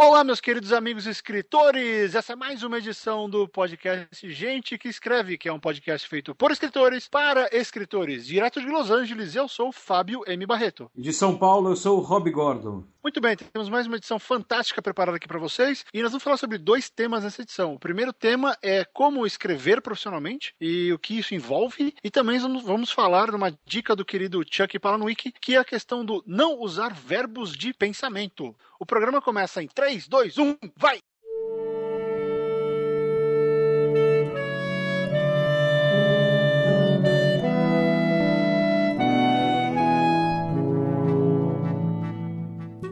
Olá, meus queridos amigos escritores! Essa é mais uma edição do podcast Gente que Escreve, que é um podcast feito por escritores para escritores. Direto de Los Angeles, eu sou Fábio M. Barreto. De São Paulo, eu sou o Rob Gordon. Muito bem, temos mais uma edição fantástica preparada aqui para vocês e nós vamos falar sobre dois temas nessa edição. O primeiro tema é como escrever profissionalmente e o que isso envolve, e também vamos falar de uma dica do querido Chuck Palahniuk, que é a questão do não usar verbos de pensamento. O programa começa em 3, 2, 1, vai!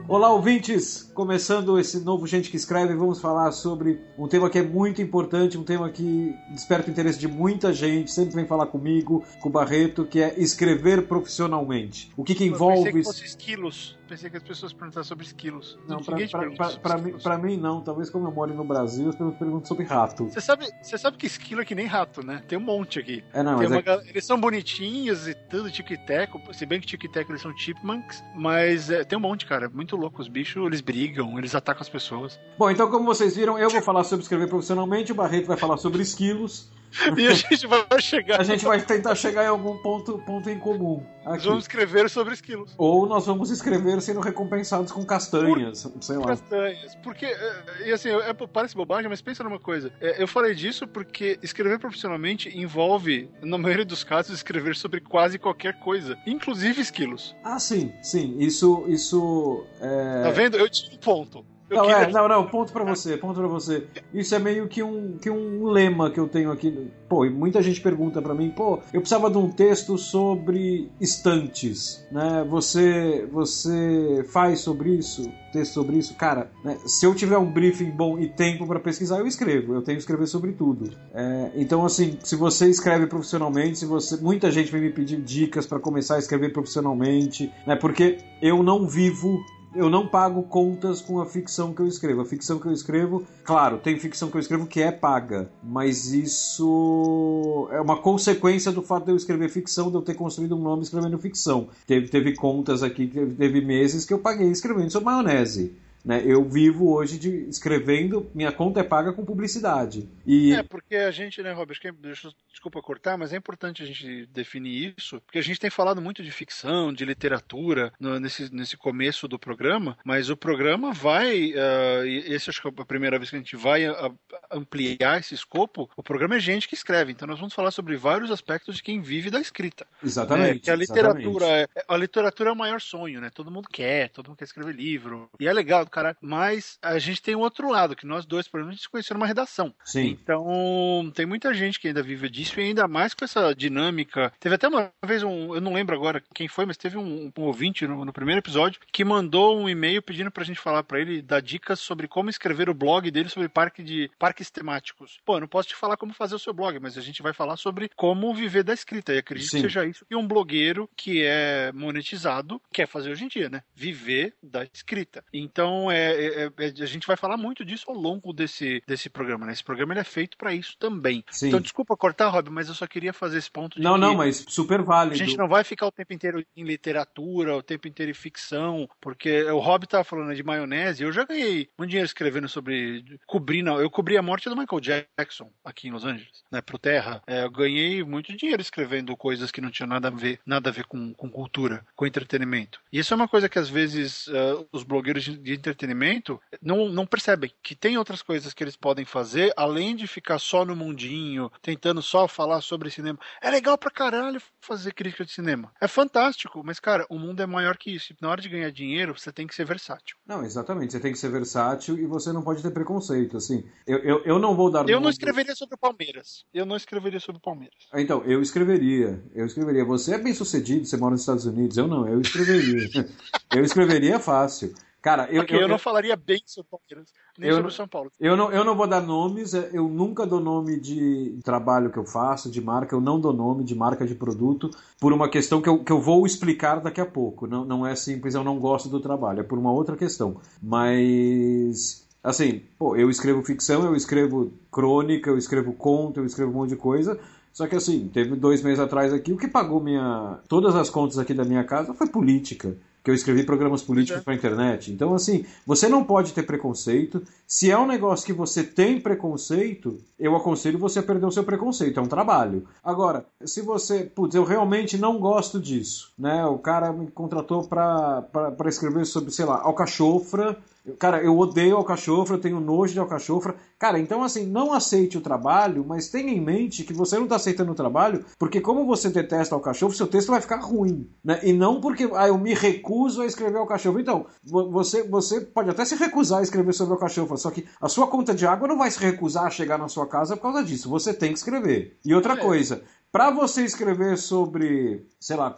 Olá, ouvintes! Começando esse novo Gente que Escreve, vamos falar sobre um tema que é muito importante, um tema que desperta o interesse de muita gente, sempre vem falar comigo, com o Barreto, que é escrever profissionalmente. O que, que envolve. Eu pensei que fosse esquilos pensei que as pessoas perguntavam sobre esquilos. Não, pra, pra, pra, pra mim, pra, mim, não. Talvez como eu moro no Brasil, as pessoas perguntam sobre rato. Você sabe, você sabe que esquilo é que nem rato, né? Tem um monte aqui. É, não, mas é... Eles são bonitinhos e tudo, tico e teco. Se bem que tico e teco eles são chipmunks, mas é, tem um monte, cara. Muito louco. Os bichos, eles brigam, eles atacam as pessoas. Bom, então como vocês viram, eu vou falar sobre escrever profissionalmente, o Barreto vai falar sobre esquilos. E a gente vai chegar. A gente vai tentar chegar em algum ponto, ponto em comum. Aqui. Nós vamos escrever sobre esquilos. Ou nós vamos escrever sendo recompensados com castanhas, Por... sei lá. Castanhas. Porque, é, e assim, é, parece bobagem, mas pensa numa coisa. É, eu falei disso porque escrever profissionalmente envolve, na maioria dos casos, escrever sobre quase qualquer coisa, inclusive esquilos. Ah, sim, sim. Isso. isso é... Tá vendo? Eu tinha um ponto. Não, queria... é, não, não, ponto para você, ponto para você. Isso é meio que um, que um lema que eu tenho aqui. Pô, e muita gente pergunta para mim, pô, eu precisava de um texto sobre estantes, né? Você, você faz sobre isso? Texto sobre isso? Cara, né? se eu tiver um briefing bom e tempo para pesquisar, eu escrevo. Eu tenho que escrever sobre tudo. É, então, assim, se você escreve profissionalmente, se você, muita gente vem me pedir dicas para começar a escrever profissionalmente, né? Porque eu não vivo eu não pago contas com a ficção que eu escrevo. A ficção que eu escrevo, claro, tem ficção que eu escrevo que é paga, mas isso é uma consequência do fato de eu escrever ficção, de eu ter construído um nome escrevendo ficção. Teve, teve contas aqui, teve, teve meses que eu paguei escrevendo sobre maionese. Né? Eu vivo hoje de escrevendo, minha conta é paga com publicidade. E... É, porque a gente, né, Robert, deixa, desculpa cortar, mas é importante a gente definir isso, porque a gente tem falado muito de ficção, de literatura no, nesse, nesse começo do programa, mas o programa vai, uh, esse acho que é a primeira vez que a gente vai a, a ampliar esse escopo, o programa é gente que escreve, então nós vamos falar sobre vários aspectos de quem vive da escrita. Exatamente. Né? Que a literatura, é, a literatura é o maior sonho, né? Todo mundo quer, todo mundo quer escrever livro, e é legal, Mas a gente tem um outro lado, que nós dois, por exemplo, a gente se conheceu numa redação. Sim. Então, tem muita gente que ainda vive disso e ainda mais com essa dinâmica. Teve até uma vez um, eu não lembro agora quem foi, mas teve um, um ouvinte no, no, primeiro episódio que mandou um e-mail pedindo pra gente falar para ele dar dicas sobre como escrever o blog dele sobre parque de parques temáticos. Pô, eu não posso te falar como fazer o seu blog, mas a gente vai falar sobre como viver da escrita. E acredito Sim. que seja isso. E um blogueiro que é monetizado quer fazer hoje em dia, né? Viver da escrita. Então, é, é, é, a gente vai falar muito disso ao longo desse, desse programa, né? Esse programa ele é feito para isso também. Sim. Então, desculpa cortar, Rob, mas eu só queria fazer esse ponto. não, não, mas super válido. A gente não vai ficar o tempo inteiro em literatura, o tempo inteiro em ficção, porque o Rob tava falando de maionese, eu já ganhei muito dinheiro escrevendo sobre cobrir, não, eu cobri a morte do Michael Jackson aqui em Los Angeles, né, pro Terra. É, eu ganhei muito dinheiro escrevendo coisas que não tinham nada a ver, nada a ver com, com cultura, com entretenimento. E isso é uma coisa que às vezes uh, os blogueiros de entretenimento não, não percebem que tem outras coisas que eles podem fazer além de ficar só no mundinho, tentando só falar sobre cinema. É legal pra caralho fazer crítica de cinema. É fantástico, mas, cara, o mundo é maior que isso. Na hora de ganhar dinheiro, você tem que ser versátil. Não, exatamente. Você tem que ser versátil e você não pode ter preconceito. Assim, eu, eu, eu não vou dar. Eu não escreveria sobre o Palmeiras. Eu não escreveria sobre o Palmeiras. Ah, então, eu escreveria. Eu escreveria. Você é bem sucedido, você mora nos Estados Unidos. Eu não, eu escreveria. eu escreveria fácil. Cara, eu, okay, eu, eu, não falaria bem sobre o Palmeiras, nem eu, sobre São Paulo. Eu não, eu não vou dar nomes, é, eu nunca dou nome de trabalho que eu faço, de marca, eu não dou nome de marca de produto, por uma questão que eu, que eu vou explicar daqui a pouco. Não, não é simples, eu não gosto do trabalho, é por uma outra questão. Mas assim, pô, eu escrevo ficção, eu escrevo crônica, eu escrevo conto, eu escrevo um monte de coisa. Só que assim, teve dois meses atrás aqui, o que pagou minha. Todas as contas aqui da minha casa foi política. Que eu escrevi programas políticos é. para internet. Então, assim, você não pode ter preconceito. Se é um negócio que você tem preconceito, eu aconselho você a perder o seu preconceito. É um trabalho. Agora, se você, putz, eu realmente não gosto disso, né? O cara me contratou para escrever sobre, sei lá, alcachofra Cara, eu odeio alcachofra, eu tenho nojo de alcachofra. Cara, então assim, não aceite o trabalho, mas tenha em mente que você não está aceitando o trabalho porque como você detesta alcachofra, seu texto vai ficar ruim. Né? E não porque ah, eu me recuso a escrever alcachofra. Então, você, você pode até se recusar a escrever sobre alcachofra, só que a sua conta de água não vai se recusar a chegar na sua casa por causa disso. Você tem que escrever. E outra é. coisa, para você escrever sobre, sei lá,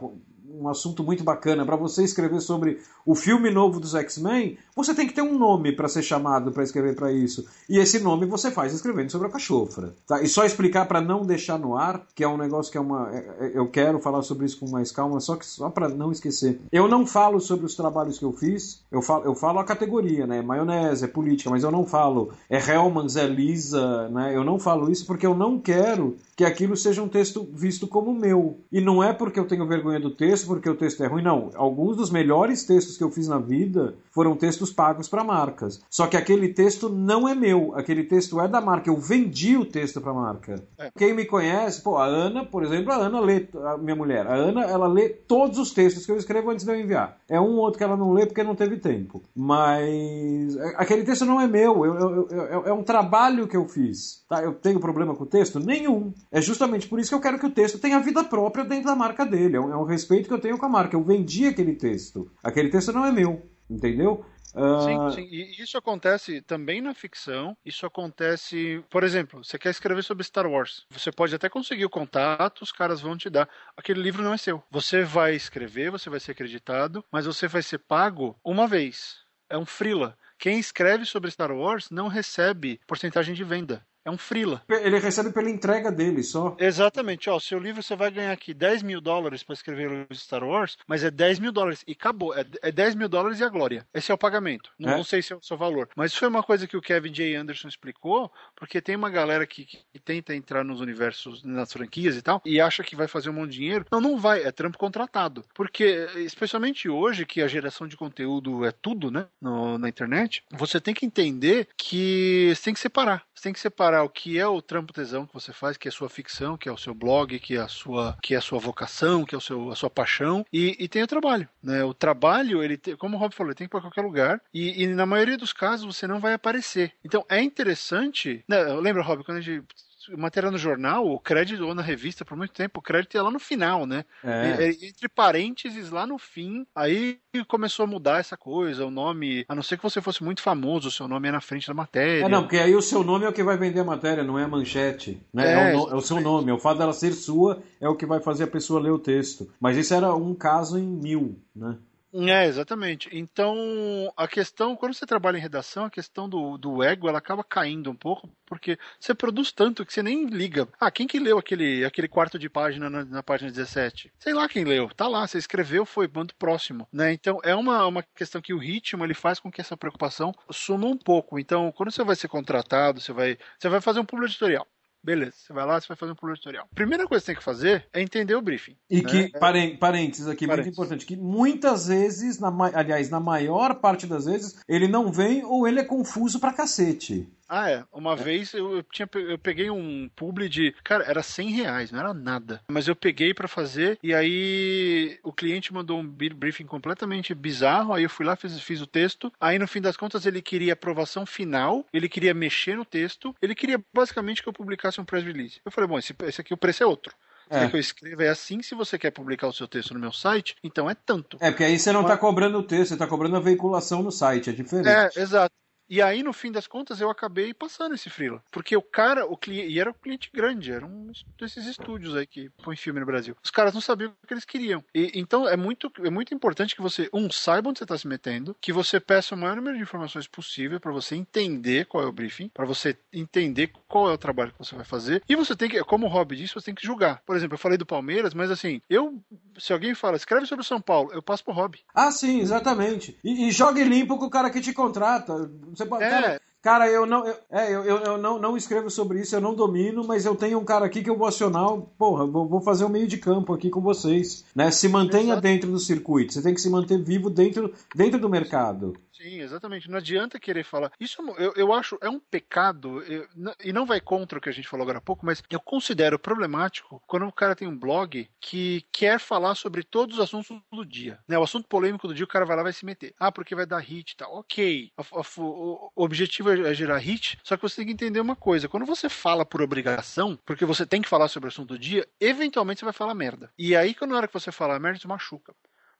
um assunto muito bacana. Para você escrever sobre o filme novo dos X-Men, você tem que ter um nome para ser chamado para escrever para isso. E esse nome você faz escrevendo sobre a cachofra. Tá? E só explicar para não deixar no ar, que é um negócio que é uma. É, é, eu quero falar sobre isso com mais calma, só que só para não esquecer. Eu não falo sobre os trabalhos que eu fiz, eu falo, eu falo a categoria, né? Maionese, é política, mas eu não falo é Hellmans, é Lisa, né? Eu não falo isso porque eu não quero que aquilo seja um texto visto como meu. E não é porque eu tenho vergonha do texto, porque o texto é ruim, não. Alguns dos melhores textos que eu fiz na vida foram textos pagos para marcas. Só que aquele texto não é meu, aquele texto é da marca. Eu vendi o texto para a marca. É. Quem me conhece, pô, a Ana, por exemplo, a Ana lê, a minha mulher, a Ana, ela lê todos os textos que eu escrevo antes de eu enviar. É um ou outro que ela não lê porque não teve tempo. Mas é, aquele texto não é meu, eu, eu, eu, é um trabalho que eu fiz. Tá? Eu tenho problema com o texto? Nenhum. É justamente por isso que eu quero que o texto tenha vida própria dentro da marca dele. É um, é um respeito que eu tenho com a marca. Eu vendi aquele texto. Aquele texto não é meu. Entendeu? Uh... Sim, sim. E isso acontece também na ficção. Isso acontece, por exemplo, você quer escrever sobre Star Wars. Você pode até conseguir o contato, os caras vão te dar. Aquele livro não é seu. Você vai escrever, você vai ser acreditado, mas você vai ser pago uma vez. É um freela. Quem escreve sobre Star Wars não recebe porcentagem de venda. É um frila. Ele recebe pela entrega dele só. Exatamente. Ó, o seu livro você vai ganhar aqui 10 mil dólares para escrever o Star Wars, mas é 10 mil dólares e acabou. É, é 10 mil dólares e a glória. Esse é o pagamento. Não, é? não, sei se é o seu valor. Mas isso foi uma coisa que o Kevin J. Anderson explicou, porque tem uma galera que, que tenta entrar nos universos, nas franquias e tal, e acha que vai fazer um monte de dinheiro. Não, não vai. É trampo contratado. Porque, especialmente hoje, que a geração de conteúdo é tudo, né? No, na internet, você tem que entender que você tem que separar. Você tem que separar o que é o trampo tesão que você faz, que é a sua ficção, que é o seu blog, que é a sua, que é a sua vocação, que é o seu, a sua paixão, e, e tem o trabalho. Né? O trabalho, ele como o Rob falou, ele tem que ir para qualquer lugar, e, e, na maioria dos casos você não vai aparecer. Então é interessante. Né? Lembra, Rob, quando a gente matéria no jornal, o crédito ou na revista por muito tempo, o crédito ia lá no final, né? É. entre parênteses lá no fim, aí começou a mudar essa coisa, o nome, a não ser que você fosse muito famoso, o seu nome é na frente da matéria. É, não, porque aí o seu nome é o que vai vender a matéria, não é a manchete, né? É, é, o, é o, seu nome, o fato dela ser sua é o que vai fazer a pessoa ler o texto. Mas isso era um caso em mil, né? É, exatamente. Então, a questão, quando você trabalha em redação, a questão do, do ego, ela acaba caindo um pouco, porque você produz tanto que você nem liga. Ah, quem que leu aquele, aquele quarto de página na, na página 17? Sei lá quem leu. Tá lá, você escreveu, foi muito próximo, né? Então, é uma, uma questão que o ritmo, ele faz com que essa preocupação suma um pouco. Então, quando você vai ser contratado, você vai, você vai fazer um público editorial. Beleza, você vai lá, você vai fazer um pulo editorial. Primeira coisa que você tem que fazer é entender o briefing. E né? que, parênteses aqui, parênteses. muito importante, que muitas vezes, na, aliás, na maior parte das vezes, ele não vem ou ele é confuso pra cacete. Ah, é. Uma é. vez eu, tinha, eu peguei um publi de. Cara, era 100 reais, não era nada. Mas eu peguei para fazer e aí o cliente mandou um briefing completamente bizarro. Aí eu fui lá, fiz, fiz o texto. Aí no fim das contas ele queria aprovação final, ele queria mexer no texto, ele queria basicamente que eu publicasse um press release. Eu falei, bom, esse, esse aqui o preço é outro. É. que eu escrevo é assim, se você quer publicar o seu texto no meu site, então é tanto. É, porque aí você não está cobrando o texto, você está cobrando a veiculação no site, é diferente. É, exato. E aí, no fim das contas, eu acabei passando esse freela. Porque o cara, o cliente, e era um cliente grande, era um desses estúdios aí que põe filme no Brasil. Os caras não sabiam o que eles queriam. E, então é muito, é muito importante que você, um, saiba onde você está se metendo, que você peça o maior número de informações possível para você entender qual é o briefing, para você entender qual é o trabalho que você vai fazer. E você tem que, como o Rob disse, você tem que julgar. Por exemplo, eu falei do Palmeiras, mas assim, eu, se alguém fala, escreve sobre o São Paulo, eu passo pro Rob. Ah, sim, exatamente. E, e jogue limpo com o cara que te contrata. Você, é. cara, Cara, eu não, eu, é, eu, eu, eu, não, não escrevo sobre isso, eu não domino, mas eu tenho um cara aqui que eu vou acionar, porra, vou, vou fazer um meio de campo aqui com vocês, né? Se mantenha Exato. dentro do circuito, você tem que se manter vivo dentro, dentro do mercado. Sim, exatamente. Não adianta querer falar. Isso eu, eu acho é um pecado, eu, e não vai contra o que a gente falou agora há pouco, mas eu considero problemático quando o cara tem um blog que quer falar sobre todos os assuntos do dia. Né? O assunto polêmico do dia, o cara vai lá e vai se meter. Ah, porque vai dar hit e tal. Ok. O, o objetivo é gerar hit, só que você tem que entender uma coisa. Quando você fala por obrigação, porque você tem que falar sobre o assunto do dia, eventualmente você vai falar merda. E aí, quando na hora que você fala merda, você machuca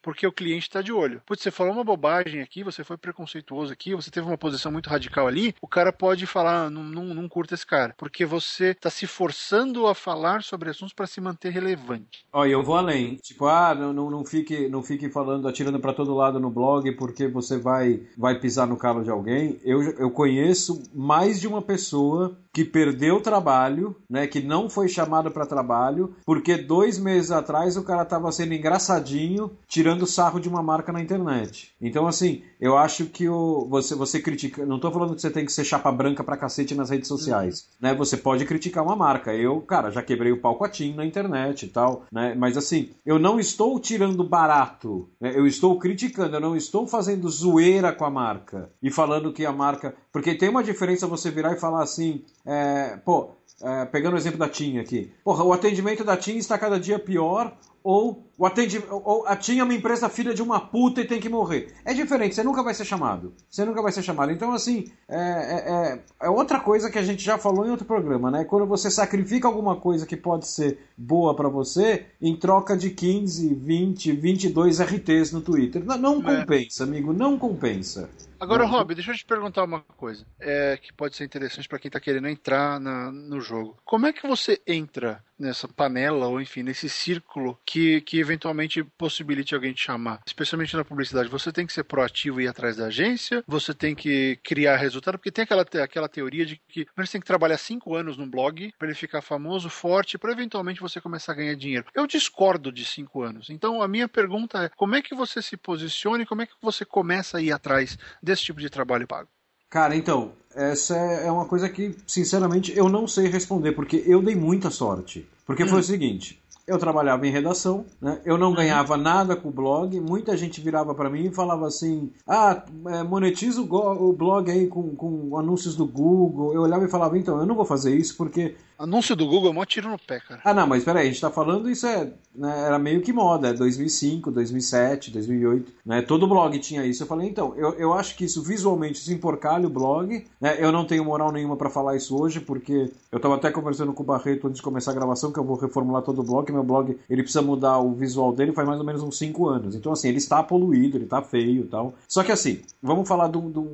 porque o cliente está de olho. Putz, você falou uma bobagem aqui, você foi preconceituoso aqui, você teve uma posição muito radical ali, o cara pode falar, ah, não, curta esse cara, porque você está se forçando a falar sobre assuntos para se manter relevante. Olha, eu vou além. Tipo, ah, não, não, não, fique, não fique falando, atirando para todo lado no blog porque você vai, vai pisar no calo de alguém. Eu, eu conheço mais de uma pessoa que perdeu trabalho, né, que não foi chamado para trabalho, porque dois meses atrás o cara estava sendo engraçadinho, tirando sarro de uma marca na internet. Então, assim, eu acho que o, você, você critica. Não estou falando que você tem que ser chapa branca pra cacete nas redes sociais. Né? Você pode criticar uma marca. Eu, cara, já quebrei o pau com a TIM na internet e tal. Né? Mas assim, eu não estou tirando barato. Né? Eu estou criticando, eu não estou fazendo zoeira com a marca. E falando que a marca. Porque tem uma diferença você virar e falar assim. É, pô, é, pegando o exemplo da TIM aqui. Porra, o atendimento da TIM está cada dia pior, ou o atende, ou a TIM é uma empresa filha de uma puta e tem que morrer. É diferente, você nunca vai ser chamado. Você nunca vai ser chamado. Então, assim, é, é, é, é outra coisa que a gente já falou em outro programa, né? Quando você sacrifica alguma coisa que pode ser boa para você em troca de 15, 20, 22 RTs no Twitter. Não, não é. compensa, amigo, não compensa. Agora, não. Rob, deixa eu te perguntar uma coisa é, que pode ser interessante para quem está querendo entrar na, no jogo. Como é que você entra nessa panela, ou enfim, nesse círculo que, que eventualmente possibilite alguém te chamar? Especialmente na publicidade. Você tem que ser proativo e ir atrás da agência, você tem que criar resultado, porque tem aquela, aquela teoria de que você tem que trabalhar cinco anos num blog para ele ficar famoso, forte, para eventualmente você começar a ganhar dinheiro. Eu discordo de cinco anos. Então, a minha pergunta é: como é que você se posiciona e como é que você começa a ir atrás desse tipo de trabalho pago? Cara, então, essa é uma coisa que, sinceramente, eu não sei responder, porque eu dei muita sorte. Porque hum. foi o seguinte: eu trabalhava em redação, né? eu não uhum. ganhava nada com o blog, muita gente virava para mim e falava assim, ah, é, monetiza o, blog aí com, com anúncios do Google. Eu olhava e falava, então, eu não vou fazer isso porque Anúncio do Google é mó tiro no pé, cara. Ah, não, mas peraí, a gente tá falando isso é. Né, era meio que moda, é 2005, 2007, 2008, né? Todo blog tinha isso. Eu falei, então, eu, eu acho que isso visualmente se emporcalha o blog, né? Eu não tenho moral nenhuma para falar isso hoje, porque eu tava até conversando com o Barreto antes de começar a gravação, que eu vou reformular todo o blog, meu blog, ele precisa mudar o visual dele faz mais ou menos uns 5 anos. Então, assim, ele está poluído, ele está feio e tal. Só que assim, vamos falar do, do,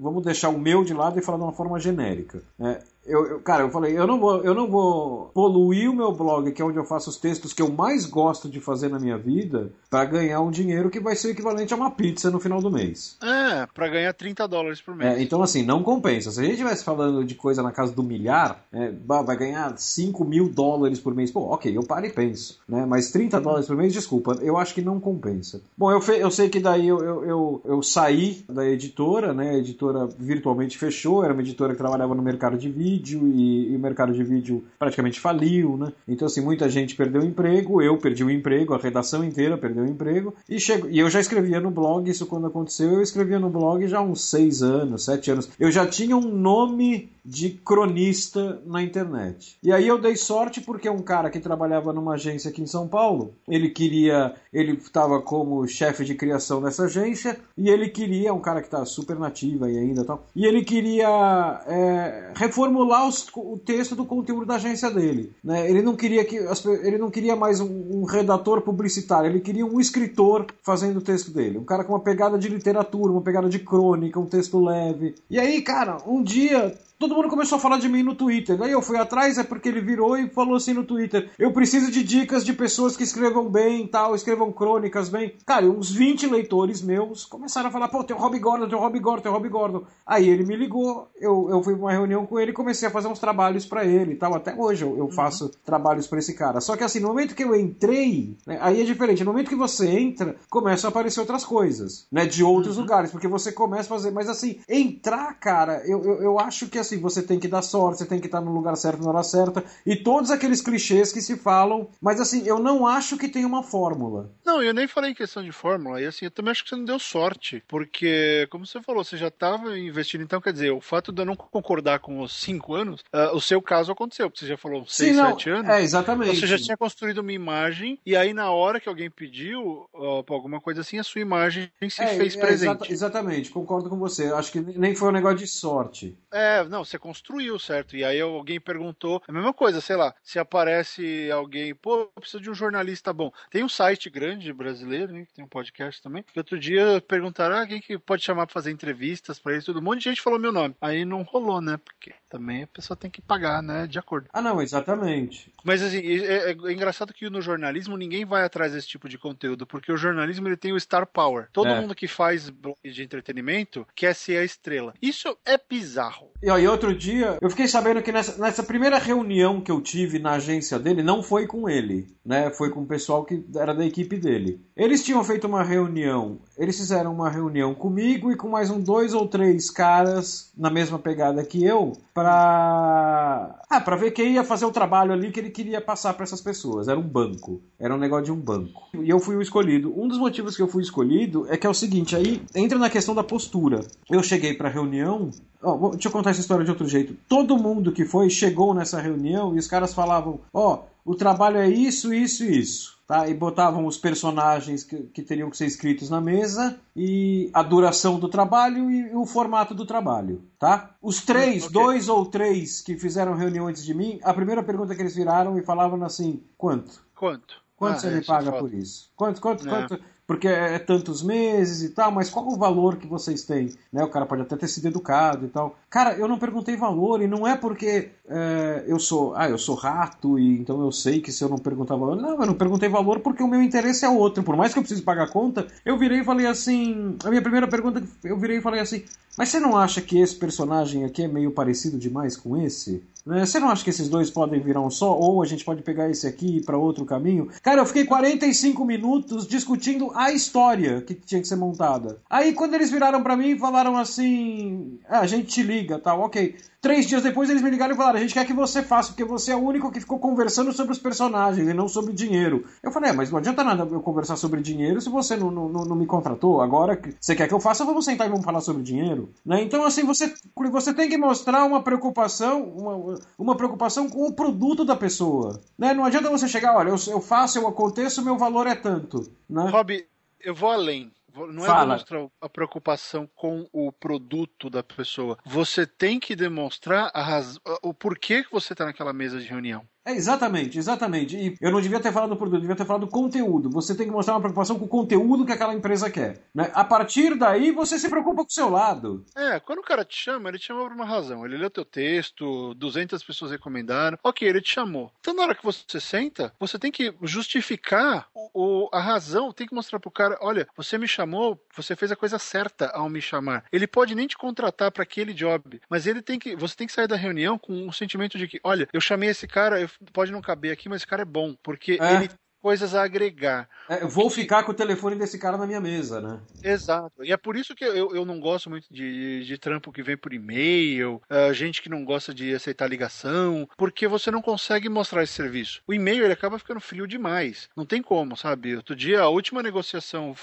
Vamos deixar o meu de lado e falar de uma forma genérica. Né? Eu, eu, cara, eu falei, eu não, vou, eu não vou poluir o meu blog, que é onde eu faço os textos que eu mais gosto de fazer na minha vida, para ganhar um dinheiro que vai ser equivalente a uma pizza no final do mês. É, para ganhar 30 dólares por mês. É, então, assim, não compensa. Se a gente estivesse falando de coisa na casa do milhar, é, vai ganhar 5 mil dólares por mês. Pô, ok, eu paro e penso. Né? Mas 30 dólares por mês, desculpa, eu acho que não compensa. Bom, eu, eu sei que daí eu, eu, eu, eu saí da editora, né? A editora virtualmente fechou, era uma editora que trabalhava no mercado de vídeo vídeo e, e, o mercado de vídeo praticamente faliu, né? Então, assim, muita gente perdeu o emprego, eu perdi o emprego, a redação inteira perdeu o emprego, e, chego, e eu já escrevia no blog, isso quando aconteceu, eu escrevia no blog já há uns seis anos, sete anos. Eu já tinha um nome de cronista na internet. E aí eu dei sorte porque um cara que trabalhava numa agência aqui em São Paulo, ele queria, ele estava como chefe de criação dessa agência e ele queria, um cara que está super nativa e ainda tal, e ele queria é, reformular os, o texto do conteúdo da agência dele. Né? Ele não queria que ele não queria mais um, um redator publicitário, ele queria um escritor fazendo o texto dele, um cara com uma pegada de literatura, uma pegada de crônica, um texto leve. E aí, cara, um dia todo mundo começou a falar de mim no Twitter. Daí eu fui atrás, é porque ele virou e falou assim no Twitter: Eu preciso de dicas de pessoas que escrevam bem tal, escrevam crônicas bem. Cara, uns 20 leitores meus começaram a falar: pô, tem o Rob Gordon, tem o Rob Gordon, tem o Rob Gordon. Aí ele me ligou, eu, eu fui pra uma reunião com ele e comecei a fazer uns trabalhos para ele e tal. Até hoje eu, eu uhum. faço trabalhos para esse cara. Só que assim, no momento que eu entrei, né, aí é diferente. No momento que você entra, começam a aparecer outras coisas, né? De outros uhum. lugares, porque você começa a fazer. Mas assim, entrar, cara, eu, eu, eu acho que assim, você tem que dar sorte, você tem que estar no lugar certo na hora certa. E todos aqueles clichês que se falam. Mas assim, eu não acho que tem uma fórmula. Não, eu nem falei em questão de fórmula. E assim, eu também acho que você não deu sorte. Porque, como você falou, você já estava investindo. Então, quer dizer, o fato de eu não concordar com os cinco anos, uh, o seu caso aconteceu. Porque você já falou seis, Sim, sete anos. É, exatamente. Você já tinha construído uma imagem. E aí, na hora que alguém pediu uh, alguma coisa assim, a sua imagem se é, fez é, presente. Exata, exatamente, concordo com você. Acho que nem foi um negócio de sorte. É, não, você construiu, certo? E aí alguém perguntou, a mesma coisa, sei lá, se aparece alguém, pô, precisa de um jornalista bom. Tem um site grande brasileiro, né, que tem um podcast também, que outro dia perguntaram, ah, quem que pode chamar pra fazer entrevistas pra ele, tudo. Um monte de gente falou meu nome. Aí não rolou, né? Porque também a pessoa tem que pagar, né, de acordo. Ah, não, exatamente. Mas assim, é, é, é engraçado que no jornalismo ninguém vai atrás desse tipo de conteúdo, porque o jornalismo ele tem o star power. Todo é. mundo que faz blog de entretenimento quer ser a estrela. Isso é bizarro. E aí, outro dia, eu fiquei sabendo que nessa, nessa primeira reunião que eu tive na agência dele, não foi com ele, né? Foi com o pessoal que era da equipe dele. Eles tinham feito uma reunião, eles fizeram uma reunião comigo e com mais um dois ou três caras na mesma pegada que eu, pra. Ah, pra ver quem ia fazer o trabalho ali que ele queria passar para essas pessoas. Era um banco. Era um negócio de um banco. E eu fui o escolhido. Um dos motivos que eu fui escolhido é que é o seguinte, aí entra na questão da postura. Eu cheguei pra reunião Oh, deixa eu contar essa história de outro jeito. Todo mundo que foi chegou nessa reunião e os caras falavam: Ó, oh, o trabalho é isso, isso e isso. Tá? E botavam os personagens que, que, teriam que ser escritos na mesa e a duração do trabalho e o formato do trabalho. Tá? Os três, okay. dois ou três que fizeram reunião antes de mim, a primeira pergunta que eles viraram e falavam assim: quanto? Quanto? Quanto ah, você me é paga é por isso? Quanto, quanto, é. quanto? Porque é, é tantos meses e tal, mas qual o valor que vocês têm? Né? O cara pode até ter sido educado e tal. Cara, eu não perguntei valor e não é porque é, eu sou, ah, eu sou rato e então eu sei que se eu não perguntar valor, não, eu não perguntei valor porque o meu interesse é outro. Por mais que eu precise pagar a conta, eu virei e falei assim, a minha primeira pergunta, eu virei e falei assim, mas você não acha que esse personagem aqui é meio parecido demais com esse? Né? Você não acha que esses dois podem virar um só? Ou a gente pode pegar esse aqui e ir para outro caminho? Cara, eu fiquei 45 minutos discutindo a história que tinha que ser montada. Aí quando eles viraram para mim e falaram assim: ah, a gente te liga, tal, ok. Três dias depois eles me ligaram e falaram: a gente quer que você faça, porque você é o único que ficou conversando sobre os personagens e não sobre dinheiro. Eu falei: é, mas não adianta nada eu conversar sobre dinheiro se você não, não, não me contratou. Agora você quer que eu faça, vamos sentar e vamos falar sobre dinheiro. Né? Então, assim, você, você tem que mostrar uma preocupação, uma, uma preocupação com o produto da pessoa. Né? Não adianta você chegar: olha, eu, eu faço, eu aconteço, meu valor é tanto. Né? Rob, eu vou além. Não é Fala. demonstrar a preocupação com o produto da pessoa. Você tem que demonstrar a raz... o porquê que você está naquela mesa de reunião. É, exatamente, exatamente. E eu não devia ter falado do produto, devia ter falado do conteúdo. Você tem que mostrar uma preocupação com o conteúdo que aquela empresa quer. Né? A partir daí, você se preocupa com o seu lado. É, quando o cara te chama, ele te chama por uma razão. Ele leu teu texto, 200 pessoas recomendaram. Ok, ele te chamou. Então, na hora que você senta, você tem que justificar o, a razão, tem que mostrar pro cara: olha, você me chamou, você fez a coisa certa ao me chamar. Ele pode nem te contratar para aquele job, mas ele tem que, você tem que sair da reunião com um sentimento de que, olha, eu chamei esse cara, eu pode não caber aqui, mas esse cara é bom, porque é. ele coisas a agregar. É, vou ficar com o telefone desse cara na minha mesa, né? Exato. E é por isso que eu, eu não gosto muito de, de trampo que vem por e-mail, uh, gente que não gosta de aceitar ligação, porque você não consegue mostrar esse serviço. O e-mail ele acaba ficando frio demais. Não tem como, sabe? Outro dia, a última negociação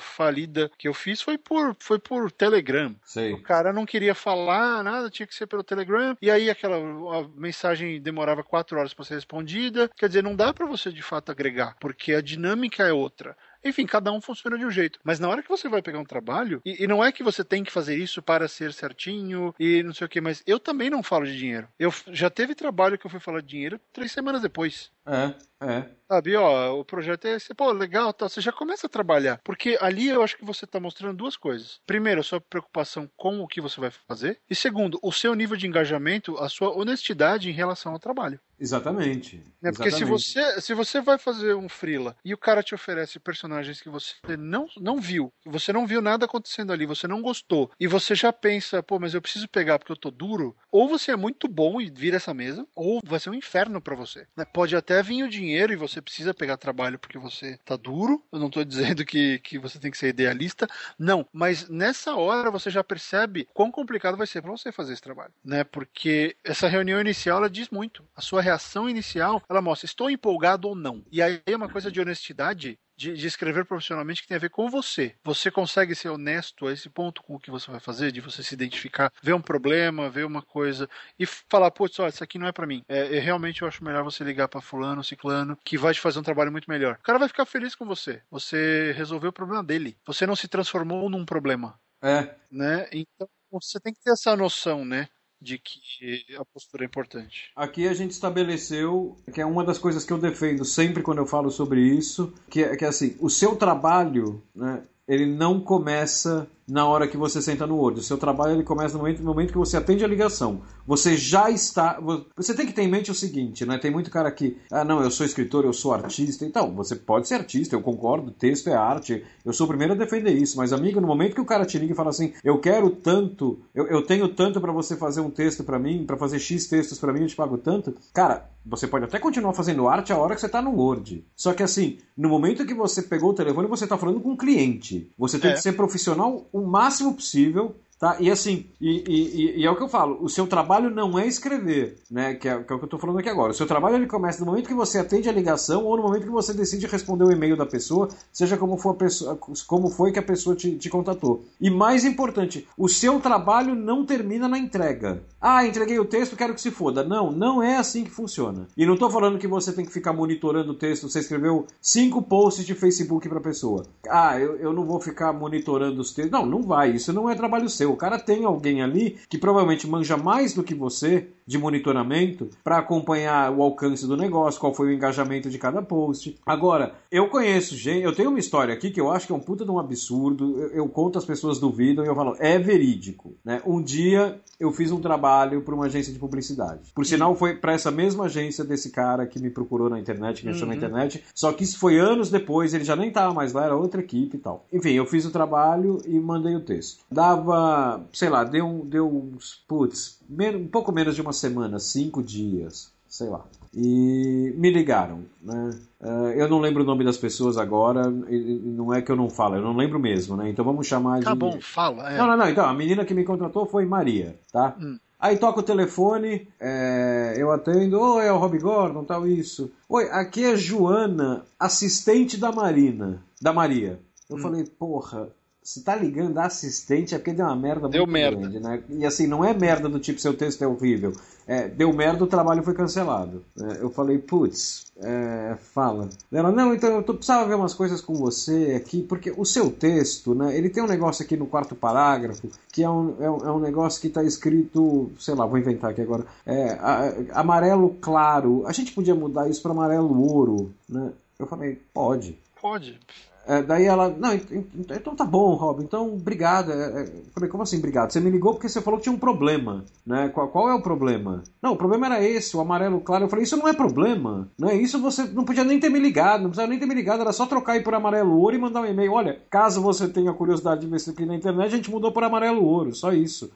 falida que eu fiz foi por, foi por Telegram. Sei. O cara não queria falar nada, tinha que ser pelo Telegram. E aí aquela mensagem demorava quatro horas para ser respondida. Quer dizer, não dá para você de fato agregar, porque a dinâmica é outra. Enfim, cada um funciona de um jeito. Mas na hora que você vai pegar um trabalho, e, e, não é que você tem que fazer isso para ser certinho e não sei o que, mas eu também não falo de dinheiro. Eu já teve trabalho que eu fui falar de dinheiro três semanas depois. É, é. Sabe, ó, o projeto é esse, pô, legal, tá, você já começa a trabalhar. Porque ali eu acho que você está mostrando duas coisas. Primeiro, a sua preocupação com o que você vai fazer. E segundo, o seu nível de engajamento, a sua honestidade em relação ao trabalho. Exatamente. Né? Porque se você, se você vai fazer um freela e o cara te oferece personagens que você não, não viu, você não viu nada acontecendo ali, você não gostou, e você já pensa, pô, mas eu preciso pegar porque eu tô duro, ou você é muito bom e vira essa mesa, ou vai ser um inferno para você. Né? Pode até vir o dinheiro e você precisa pegar trabalho porque você tá duro. Eu não tô dizendo que, que você tem que ser idealista, não. Mas nessa hora você já percebe quão complicado vai ser para você fazer esse trabalho, né? Porque essa reunião inicial ela diz muito. A sua reação inicial, ela mostra, estou empolgado ou não. E aí é uma coisa de honestidade de, de, escrever profissionalmente que tem a ver com você. Você consegue ser honesto a esse ponto com o que você vai fazer, de você se identificar, ver um problema, ver uma coisa e falar, putz, olha, isso aqui não é para mim. É, é, realmente eu acho melhor você ligar para fulano, ciclano, que vai te fazer um trabalho muito melhor. O cara vai ficar feliz com você. Você resolveu o problema dele. Você não se transformou num problema. É. Né? Então você tem que ter essa noção, né? De que a postura é importante. Aqui a gente estabeleceu que é uma das coisas que eu defendo sempre quando eu falo sobre isso, que é, que é assim, o seu trabalho, né, ele não começa na hora que você senta no Word. O seu trabalho ele começa no momento, no momento que você atende a ligação. Você já está. Você tem que ter em mente o seguinte, né? Tem muito cara que, ah, não, eu sou escritor, eu sou artista. Então, você pode ser artista, eu concordo, texto é arte. Eu sou o primeiro a defender isso. Mas, amigo, no momento que o cara te liga e fala assim, eu quero tanto, eu, eu tenho tanto para você fazer um texto para mim, para fazer X textos para mim, eu te pago tanto. Cara, você pode até continuar fazendo arte a hora que você está no Word. Só que assim, no momento que você pegou o telefone, você está falando com um cliente. Você tem é. que ser profissional o máximo possível Tá? E assim, e, e, e, é o que eu falo, o seu trabalho não é escrever, né? Que é, que é o que eu estou falando aqui agora. O seu trabalho ele começa no momento que você atende a ligação ou no momento que você decide responder o e-mail da pessoa, seja como, for a pessoa, como foi que a pessoa te, te contatou. E mais importante, o seu trabalho não termina na entrega. Ah, entreguei o texto, quero que se foda. Não, não é assim que funciona. E não estou falando que você tem que ficar monitorando o texto, você escreveu cinco posts de Facebook para pessoa. Ah, eu, eu não vou ficar monitorando os textos. Não, não vai, isso não é trabalho seu o cara tem alguém ali que provavelmente manja mais do que você de monitoramento para acompanhar o alcance do negócio, qual foi o engajamento de cada post. Agora, eu conheço gente, eu tenho uma história aqui que eu acho que é um puta de um absurdo. Eu, eu conto, as pessoas duvidam e eu falo, é verídico. Né? Um dia eu fiz um trabalho para uma agência de publicidade. Por sinal, foi para essa mesma agência desse cara que me procurou na internet, que me achou uhum. na internet. Só que isso foi anos depois, ele já nem estava mais lá, era outra equipe e tal. Enfim, eu fiz o trabalho e mandei o texto. Dava sei lá, deu, deu uns, putz, um pouco menos de uma semana, cinco dias, sei lá. E me ligaram, né? Uh, eu não lembro o nome das pessoas agora, não é que eu não falo, eu não lembro mesmo, né? Então vamos chamar tá de. Tá bom, fala. É. Não, não, não. Então, a menina que me contratou foi Maria, tá? Hum. Aí toca o telefone, é, eu atendo, oi, é o Rob Gordon, tal, isso. Oi, aqui é Joana, assistente da Marina, da Maria. Eu hum. falei, porra, se tá ligando a assistente é porque deu uma merda deu muito merda. grande, né? E assim, não é merda do tipo seu texto é horrível. É, deu merda, o trabalho foi cancelado. É, eu falei, putz, é, fala. Ela, não, então eu tô, precisava ver umas coisas com você aqui, porque o seu texto, né? Ele tem um negócio aqui no quarto parágrafo, que é um, é um, é um negócio que tá escrito, sei lá, vou inventar aqui agora. É, a, amarelo claro. A gente podia mudar isso para amarelo ouro, né? Eu falei, pode. Pode. É, daí ela, não, então tá bom, Rob, então obrigado. É, é, falei, como assim obrigado? Você me ligou porque você falou que tinha um problema, né? Qual, qual, é o problema? Não, o problema era esse, o amarelo claro. Eu falei, isso não é problema, né? Isso você não podia nem ter me ligado, não precisava nem ter me ligado, era só trocar aí por amarelo ouro e mandar um e-mail. Olha, caso você tenha curiosidade de ver isso aqui na internet, a gente mudou por amarelo ouro, só isso.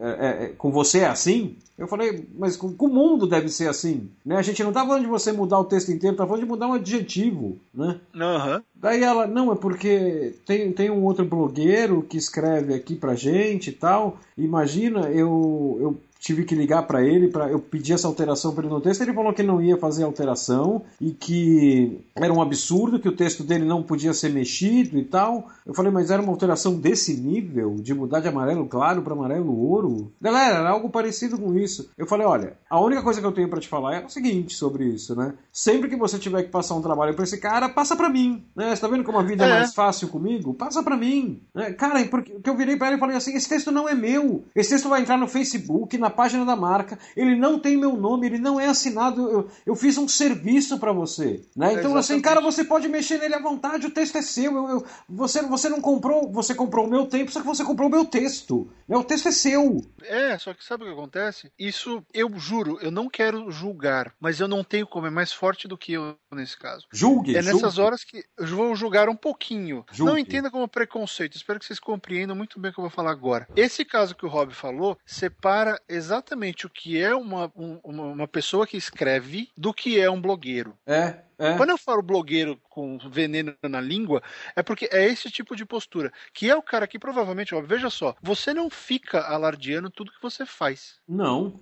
É, é, com você é assim? Eu falei, mas com, com, o mundo deve ser assim, né? A gente não tá falando de você mudar o texto inteiro, tá falando de mudar um adjetivo, né? Uhum. Daí ela, não, é porque tem, tem um outro blogueiro que escreve aqui pra gente e tal. Imagina, eu, eu tive que ligar para ele para eu pedir essa alteração para ele no texto. Ele falou que não ia fazer alteração e que era um absurdo que o texto dele não podia ser mexido e tal. Eu falei, mas era uma alteração desse nível de mudar de amarelo claro para amarelo ouro? Galera, era algo parecido com isso. Eu falei, olha, a única coisa que eu tenho para te falar é o seguinte sobre isso, né? Sempre que você tiver que passar um trabalho para esse cara, passa para mim, né? Você tá vendo como a vida é, é mais fácil comigo? Passa para mim, né? Cara, porque eu virei para ele e falei assim, esse texto não é meu. Esse texto vai entrar no Facebook, na na página da marca, ele não tem meu nome, ele não é assinado, eu, eu fiz um serviço para você. Né? Então, assim, cara, você pode mexer nele à vontade, o texto é seu. Eu, eu, você, você não comprou, você comprou o meu tempo, só que você comprou o meu texto. Né? O texto é seu. É, só que sabe o que acontece? Isso, eu juro, eu não quero julgar, mas eu não tenho como, é mais forte do que eu nesse caso. Julgue. É nessas julgue. horas que eu vou julgar um pouquinho. Julgue. Não entenda como preconceito, espero que vocês compreendam muito bem o que eu vou falar agora. Esse caso que o Rob falou separa exatamente o que é uma, um, uma pessoa que escreve do que é um blogueiro. É, é. Quando eu falo blogueiro com veneno na língua, é porque é esse tipo de postura. Que é o cara que provavelmente, ó, veja só, você não fica alardeando tudo que você faz. Não.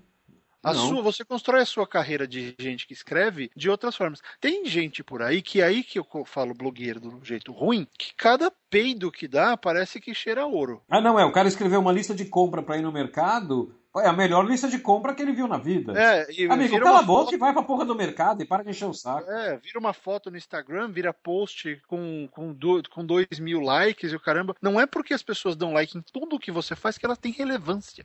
A Não. sua, você constrói a sua carreira de gente que escreve de outras formas. Tem gente por aí que é aí que eu falo blogueiro do jeito ruim, que cada peido que dá parece que cheira a ouro. Ah, não, é. O cara escreveu uma lista de compra pra ir no mercado. É a melhor lista de compra que ele viu na vida. É, e Amigo, cala a boca foto- e vai pra porra do mercado e para de encher o saco. É, vira uma foto no Instagram, vira post com, com, do, com dois mil likes e o caramba. Não é porque as pessoas dão like em tudo que você faz que ela tem relevância.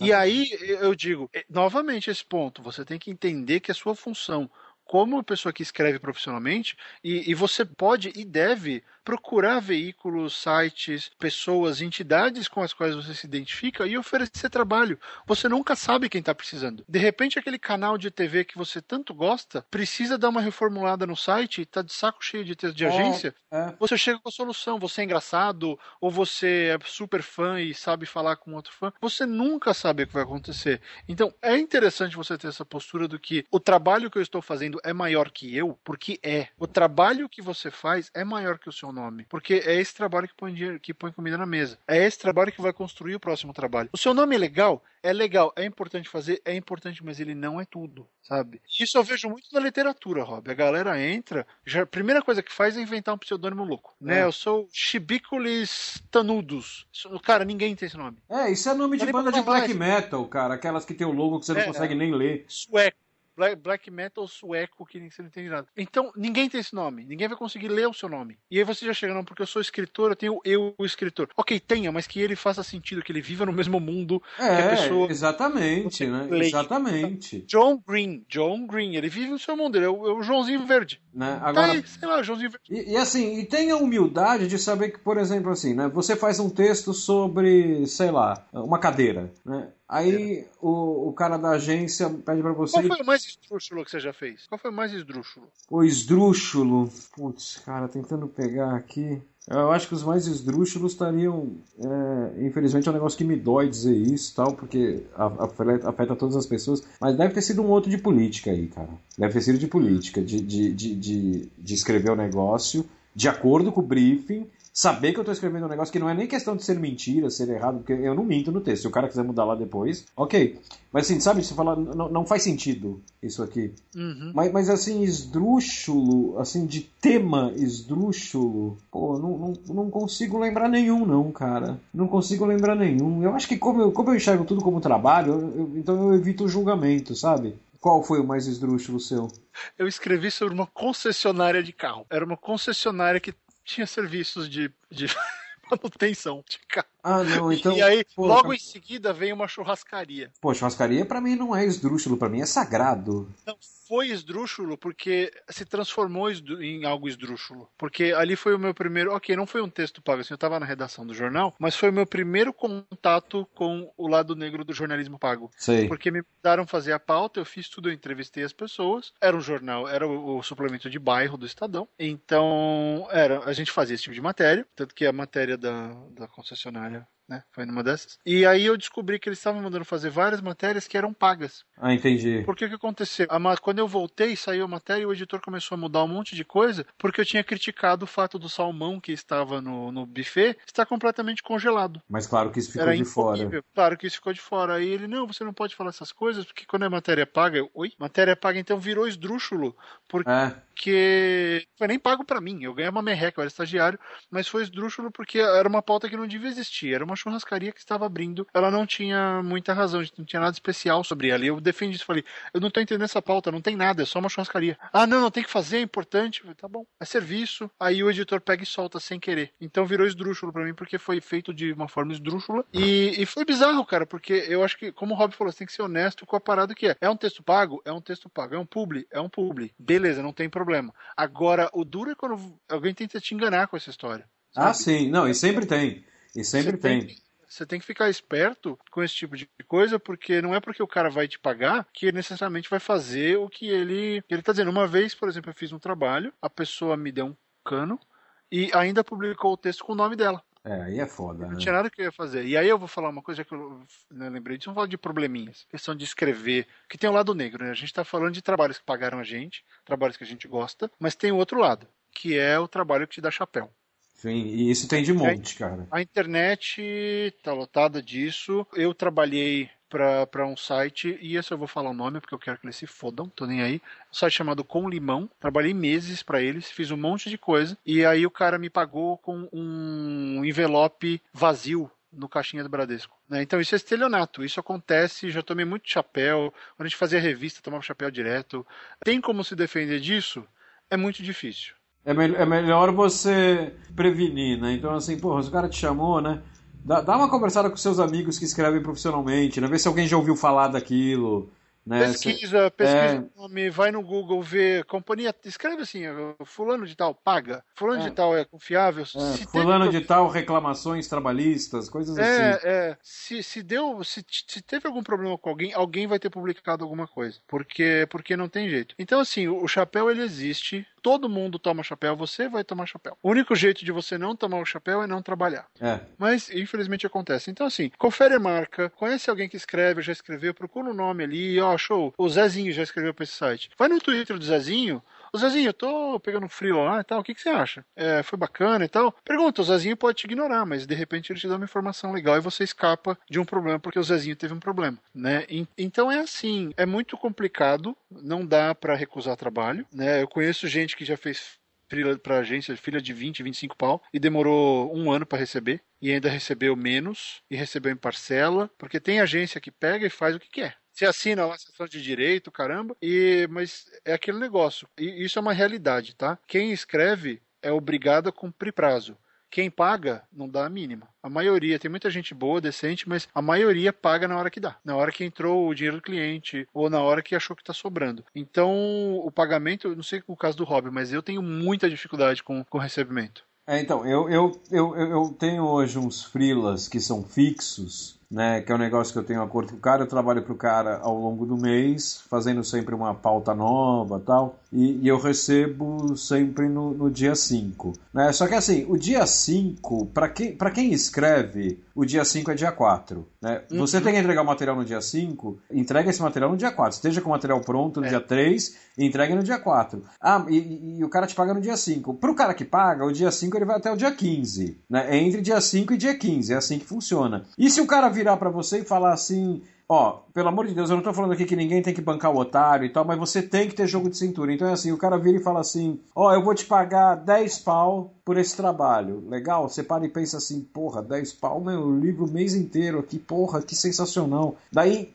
E aí eu digo, eh, novamente esse ponto, você tem que entender que a sua função como uma pessoa que escreve profissionalmente, e, e você pode e deve procurar veículos, sites, pessoas, entidades com as quais você se identifica e oferecer trabalho. Você nunca sabe quem está precisando. De repente, aquele canal de TV que você tanto gosta precisa dar uma reformulada no site e está de saco cheio de texto de É, agência. é. Você chega com a solução. Você é engraçado, ou você é super fã e sabe falar com outro fã. Você nunca sabe o que vai acontecer. Então, é interessante você ter essa postura do que o trabalho que eu estou fazendo é maior que eu, porque é. O trabalho que você faz é maior que o seu nome, porque é esse trabalho que põe, dinheiro, que põe comida na mesa. É esse trabalho que vai construir o próximo trabalho. O seu nome é legal? É legal, é importante fazer, é importante, mas ele não é tudo, sabe? Isso eu vejo muito na literatura, Rob. A galera entra, já, a primeira coisa que faz é inventar um pseudônimo louco, né? É. Eu sou Chibiculis Tanudos. Isso- Cara, ninguém tem esse nome. É, isso é nome de é banda de black isso. metal, cara. Aquelas que tem o logo que você não É. consegue nem ler. Sueco. Black, black metal sueco que você não entende nada. Então, ninguém tem esse nome. Ninguém vai conseguir ler o seu nome. E aí você já chega, não, porque eu sou escritor, eu tenho eu, o escritor. Ok, tenha, mas que ele faça sentido, que ele viva no mesmo mundo que a É, pessoa. exatamente, né? lê. Exatamente. John Green. John Green, ele vive no seu mundo, ele é o, é o Joãozinho Verde. Né? Tá Agora, aí, sei lá, Joãozinho Verde. E, e assim, e tenha humildade de saber que, por exemplo, assim, né? Você faz um texto sobre, sei lá, uma cadeira, né? Aí o, o cara da agência pede pra você. Qual foi o mais esdrúxulo que você já fez? Qual foi o mais esdrúxulo? O esdrúxulo. Putz, cara, tentando pegar aqui. Eu acho que os mais esdrúxulos estariam. é, infelizmente é um negócio que me dói dizer isso tal, porque afeta, afeta todas as pessoas. Mas deve ter sido um outro de política aí, cara. Deve ter sido de política, de, de, de, de, de escrever o negócio de acordo com o briefing. Saber que eu tô escrevendo um negócio que não é nem questão de ser mentira, ser errado, porque eu não minto no texto. Se o cara quiser mudar lá depois, ok. Mas assim, sabe, você fala, não, não faz sentido isso aqui. Uhum. Mas, mas assim, esdrúxulo, assim, de tema esdrúxulo, pô, não, não, não consigo lembrar nenhum, não, cara. Não consigo lembrar nenhum. Eu acho que como eu, como eu enxergo tudo como trabalho, eu- eu- então eu evito o julgamento, sabe? Qual foi o mais esdrúxulo seu? Eu escrevi sobre uma concessionária de carro. Era uma concessionária que tinha serviços de, de manutenção de carro. Ah, não, então. e aí, pô, logo em seguida, vem uma churrascaria. Pô, churrascaria pra mim não é esdrúxulo, pra mim é sagrado. Não foi esdrúxulo porque se transformou em algo esdrúxulo. Porque ali foi o meu primeiro. Ok, não foi um texto pago, assim, eu estava na redação do jornal, mas foi o meu primeiro contato com o lado negro do jornalismo pago. Sei. Porque me mandaram fazer a pauta, eu fiz tudo, eu entrevistei as pessoas. Era um jornal, era o, o suplemento de bairro do Estadão. Então, era, a gente fazia esse tipo de matéria, tanto que a matéria da, da concessionária. Né, foi numa dessas. E aí eu descobri que eles estavam mandando fazer várias matérias que eram pagas. Ah, entendi. Porque o que aconteceu? A quando eu voltei, saiu a matéria e o editor começou a mudar um monte de coisa, porque eu tinha criticado o fato do salmão que estava no, no buffet estar completamente congelado. Mas claro que isso ficou Era de fora. Claro que isso ficou de fora. Aí ele, não, você não pode falar essas coisas, porque quando é matéria paga, eu, oi? Matéria paga, então virou esdrúxulo. Porque É. porque foi nem pago para mim. Eu ganhei uma merreca, eu era estagiário, mas foi esdrúxulo porque era uma pauta que não devia existir. Era uma churrascaria que estava abrindo, ela não tinha muita razão, não tinha nada especial sobre ela. E eu defendi isso, falei, eu não tô entendendo essa pauta, não tem nada, é só uma churrascaria. Ah, não, não tem que fazer, é importante. Falei, tá bom, é serviço. Aí o editor pega e solta sem querer. Então virou esdrúxulo para mim porque foi feito de uma forma esdrúxula. E, e foi bizarro, cara, porque eu acho que, como o Rob falou, você tem que ser honesto com a parada que é. É um texto pago? É um texto pago. É um publi? É um publi. Beleza, não tem problema. Agora, o duro é quando alguém tenta te enganar com essa história. Sabe? Ah, sim. Não, e sempre tem. E sempre você tem. tem. Você tem que ficar esperto com esse tipo de coisa, porque não é porque o cara vai te pagar que ele necessariamente vai fazer o que ele, ele tá dizendo. Uma vez, por exemplo, eu fiz um trabalho, a pessoa me deu um cano e ainda publicou o texto com o nome dela. É, aí é foda. Não né? tinha nada que eu ia fazer. E aí eu vou falar uma coisa que eu né, lembrei disso, vamos falar de probleminhas. Questão de escrever, que tem o um lado negro, né? A gente está falando de trabalhos que pagaram a gente, trabalhos que a gente gosta, mas tem o outro lado, que é o trabalho que te dá chapéu. Sim, e isso tem de monte, cara. A internet tá lotada disso. Eu trabalhei para um site, e esse eu vou falar o nome porque eu quero que eles se fodam, tô nem aí. Um site chamado Com Limão. Trabalhei meses para eles, fiz um monte de coisa, e aí o cara me pagou com um envelope vazio no caixinha do Bradesco. Né? Então isso é estelionato, isso acontece, já tomei muito chapéu, quando a gente fazia revista, tomava chapéu direto. Tem como se defender disso? É muito difícil. É, me é melhor você prevenir, né? Então, assim, porra, se o cara te chamou, né? Dá, dá uma conversada com seus amigos que escrevem profissionalmente, né? Vê se alguém já ouviu falar daquilo. Né? Pesquisa, pesquisa é... o nome, vai no Google, vê companhia, escreve assim, fulano de tal paga, fulano é. de tal é confiável. É. fulano de tal, reclamações trabalhistas, coisas é, assim. É, se, se deu, se, se teve algum problema com alguém, alguém vai ter publicado alguma coisa, porque, porque não tem jeito. Então assim, o, o chapéu ele existe, todo mundo toma chapéu, você vai tomar chapéu. O único jeito de você não tomar o chapéu é não trabalhar. É. Mas, infelizmente, acontece. Então, assim, confere a marca, conhece alguém que escreve, já escreveu, procura o um nome ali, ó, show. O Zezinho já escreveu pra esse site. Vai no Twitter do Zezinho, Ô Zezinho, eu tô pegando frio lá e tal, o que, que você acha? É, foi bacana e tal? Pergunta, o Zezinho pode te ignorar, mas de repente ele te dá uma informação legal e você escapa de um problema porque o Zezinho teve um problema, né? Então é assim, é muito complicado, não dá para recusar trabalho, né? Eu conheço gente que já fez para agência, filha de 20, 25 pau, e demorou um ano para receber, e ainda recebeu menos, e recebeu em parcela, porque tem agência que pega e faz o que quer. Você assina lá a sessão de direito, caramba, e mas é aquele negócio. E isso é uma realidade, tá? Quem escreve é obrigado a cumprir prazo. Quem paga não dá a mínima. A maioria, tem muita gente boa, decente, mas a maioria paga na hora que dá. Na hora que entrou o dinheiro do cliente ou na hora que achou que está sobrando. Então, o pagamento, não sei o caso do Rob, mas eu tenho muita dificuldade com o recebimento. É, então, eu, eu, eu, eu tenho hoje uns freelas que são fixos né, que é um negócio que eu tenho acordo com o cara, eu trabalho para o cara ao longo do mês, fazendo sempre uma pauta nova tal, e, e eu recebo sempre no, no dia 5. Né? Só que assim, o dia 5, para quem, quem escreve, o dia 5 é dia 4. Né? Uhum. Você tem que entregar o material no dia 5, entrega esse material no dia 4. Esteja com o material pronto no é. dia 3 e entregue no dia 4. Ah, e, e, e, o cara te paga no dia 5. Para o cara que paga, o dia 5 ele vai até o dia 15. Né? É entre dia 5 e dia 15, é assim que funciona. E se o cara virar para você e falar assim: Ó, pelo amor de Deus, eu não tô falando aqui que ninguém tem que bancar o otário e tal, mas você tem que ter jogo de cintura. Então é assim, o cara vira e fala assim: Ó, eu vou te pagar 10 pau por esse trabalho. Legal? Você para e pensa assim: Porra, 10 pau, meu, eu livro o mês inteiro aqui, porra, que sensacional. Daí,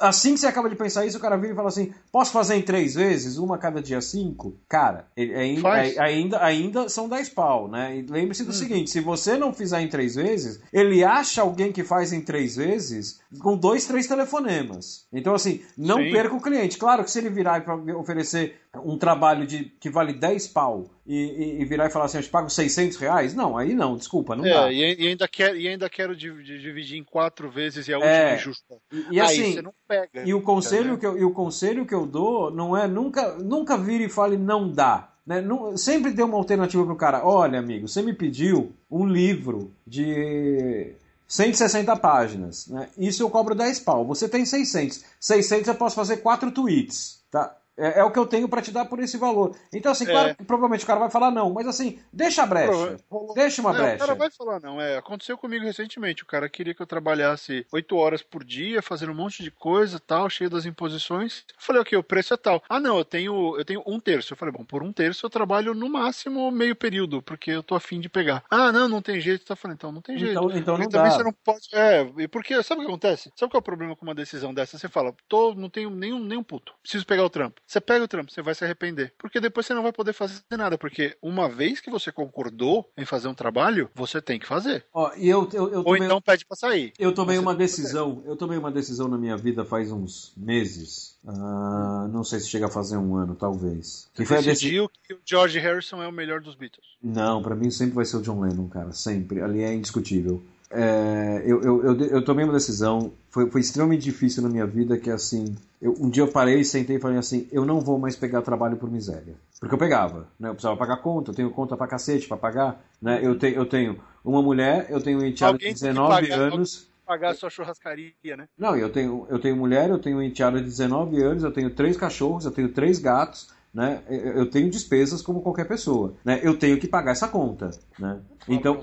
assim que você acaba de pensar isso, o cara vira e fala assim: Posso fazer em três vezes, uma cada dia cinco? Cara, ainda, ainda, ainda são 10 pau, né? E lembre-se do hum. seguinte: se você não fizer em três vezes, ele acha alguém que faz em três vezes com dois, três telefonemas. Então, assim, não Sim. perca o cliente. Claro que se ele virar para oferecer um trabalho de, que vale 10 pau e, e, e, virar e falar assim, eu te pago 600 reais, não, aí não, desculpa, não é, dá. E, e, ainda quero, e ainda quero dividir em quatro vezes e a última é, justa. E, e assim, você não pega. E o, conselho né? que eu, e o conselho que eu dou não é nunca, nunca vire e fale não dá. Né? Não, sempre dê uma alternativa pro cara. Olha, amigo, você me pediu um livro de 160 páginas. Né? Isso eu cobro 10 pau. Você tem 600. 600 eu posso fazer 4 tweets. Tá? É, é o que eu tenho para te dar por esse valor. Então, assim, claro, que provavelmente o cara vai falar não, mas assim, deixa a brecha. Deixa uma brecha. O cara vai falar não. É, aconteceu comigo recentemente. O cara queria que eu trabalhasse oito horas por dia, fazendo um monte de coisa tal, cheio das imposições. Eu falei, ok, o preço é tal. Ah, não, eu tenho, eu tenho um terço. Eu falei, bom, por um terço eu trabalho no máximo meio período, porque eu tô afim de pegar. Ah, não, não tem jeito. Tá falando, então não tem jeito. Então, então não também dá. você não pode. É, e porque, sabe o que acontece? Sabe qual é o problema com uma decisão dessa? Você fala, tô, não tenho nenhum, nenhum puto. Preciso pegar o trampo. Você pega o trampo, você vai se arrepender. Porque depois você não vai poder fazer nada. Porque uma vez que você concordou em fazer um trabalho, você tem que fazer. Ó, e eu, eu, eu Ou tomei, então pede pra sair. eu tomei Você uma decisão. Eu tomei uma decisão na minha vida faz uns meses. Ah, não sei se chega a fazer um ano, talvez. Que foi. Decidiu que o George Harrison é o melhor dos Beatles. Não, pra mim sempre vai ser o John Lennon, cara. Sempre. Ali é indiscutível. É, eu, eu, eu, eu tomei uma decisão, foi, foi extremamente difícil na minha vida, que assim, eu, um dia eu parei, sentei e falei assim, eu não vou mais pegar trabalho por miséria. Porque eu pegava, né? Eu precisava pagar conta, eu tenho conta pra cacete pra pagar, né? Eu, te, eu tenho uma mulher, eu tenho um enteado de tem que 19 pagar, anos... Pagar a sua churrascaria, né? Não, eu tenho, eu tenho mulher, eu tenho um enteado de 19 anos, eu tenho três cachorros, eu tenho três gatos, né? Eu tenho despesas como qualquer pessoa, né? Eu tenho que pagar essa conta, né? Então,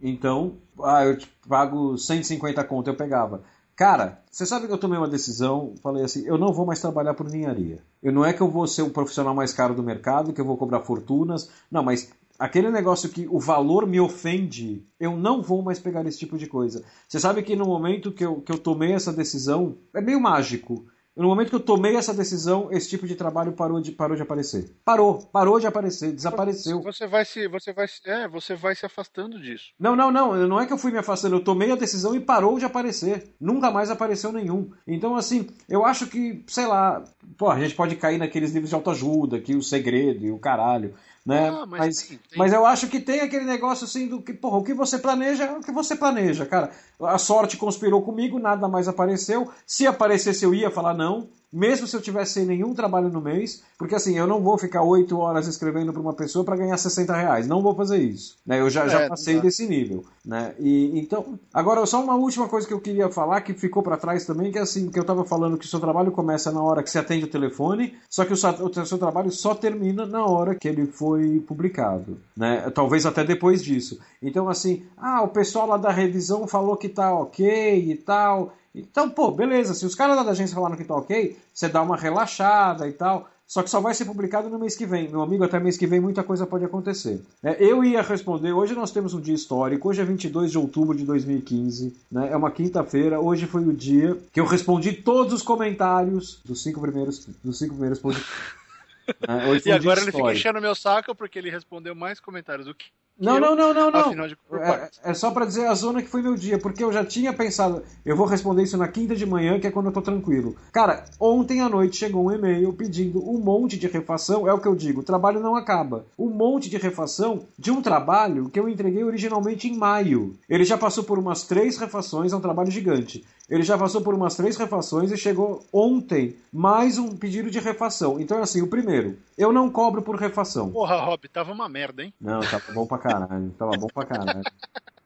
então, ah, eu pago 150 conto, eu pegava. Cara, você sabe que eu tomei uma decisão, falei assim, eu não vou mais trabalhar por ninharia. Eu não é que eu vou ser o profissional mais caro do mercado, que eu vou cobrar fortunas, não, mas aquele negócio que o valor me ofende, eu não vou mais pegar esse tipo de coisa. Você sabe que no momento que eu, que eu tomei essa decisão, é meio mágico. No momento que eu tomei essa decisão, esse tipo de trabalho parou de, parou de aparecer. Parou, parou de aparecer, desapareceu. Você vai se, você vai, é, você vai se afastando disso. Não, não, não. Não é que eu fui me afastando. Eu tomei a decisão e parou de aparecer. Nunca mais apareceu nenhum. Então, assim, eu acho que, sei lá, pô, a gente pode cair naqueles livros de autoajuda, que o segredo e o caralho, né? Ah, mas mas, tem- tem- mas eu acho que tem aquele negócio assim do que, porra, o que você planeja é o que você planeja, cara. A sorte conspirou comigo, nada mais apareceu. Se aparecesse, eu ia falar não. Mesmo se eu tivesse sem nenhum trabalho no mês, porque assim, eu não vou ficar oito horas escrevendo para uma pessoa para ganhar 60 reais. Não vou fazer isso. Né? Eu já, É, já passei dá. desse nível. Né? E, então, agora só uma última coisa que eu queria falar que ficou para trás também, que é assim, que eu estava falando que o seu trabalho começa na hora que você atende o telefone, só que o, sa- o seu trabalho só termina na hora que ele foi publicado. Né? Talvez até depois disso. Então, assim, ah, o pessoal lá da revisão falou que tá ok e tal. Então, pô, beleza. Se os caras lá da agência falaram que tá ok, você dá uma relaxada e tal. Só que só vai ser publicado no mês que vem. Meu amigo, até mês que vem muita coisa pode acontecer. É, eu ia responder, hoje nós temos um dia histórico, hoje é 22 de outubro de 2015, né? é uma quinta-feira, hoje foi o dia que eu respondi todos os comentários dos cinco primeiros, dos cinco primeiros podcasts. É, E agora ele fica enchendo meu saco porque ele respondeu mais comentários do que. Não, eu, não, não, não, não. De. É, é só pra dizer a zona que foi meu dia, porque eu já tinha pensado, eu vou responder isso na quinta de manhã, que é quando eu tô tranquilo. Cara, ontem à noite chegou um e-mail pedindo um monte de refação, é o que eu digo, o trabalho não acaba. Um monte de refação de um trabalho que eu entreguei originalmente em maio. Ele já passou por umas três refações, é um trabalho gigante. Ele já passou por umas três refações e chegou ontem mais um pedido de refação. Então é assim, o primeiro, eu não cobro por refação. Porra, Rob, tava uma merda, hein? Não, tava bom pra caralho. Tava bom pra caralho.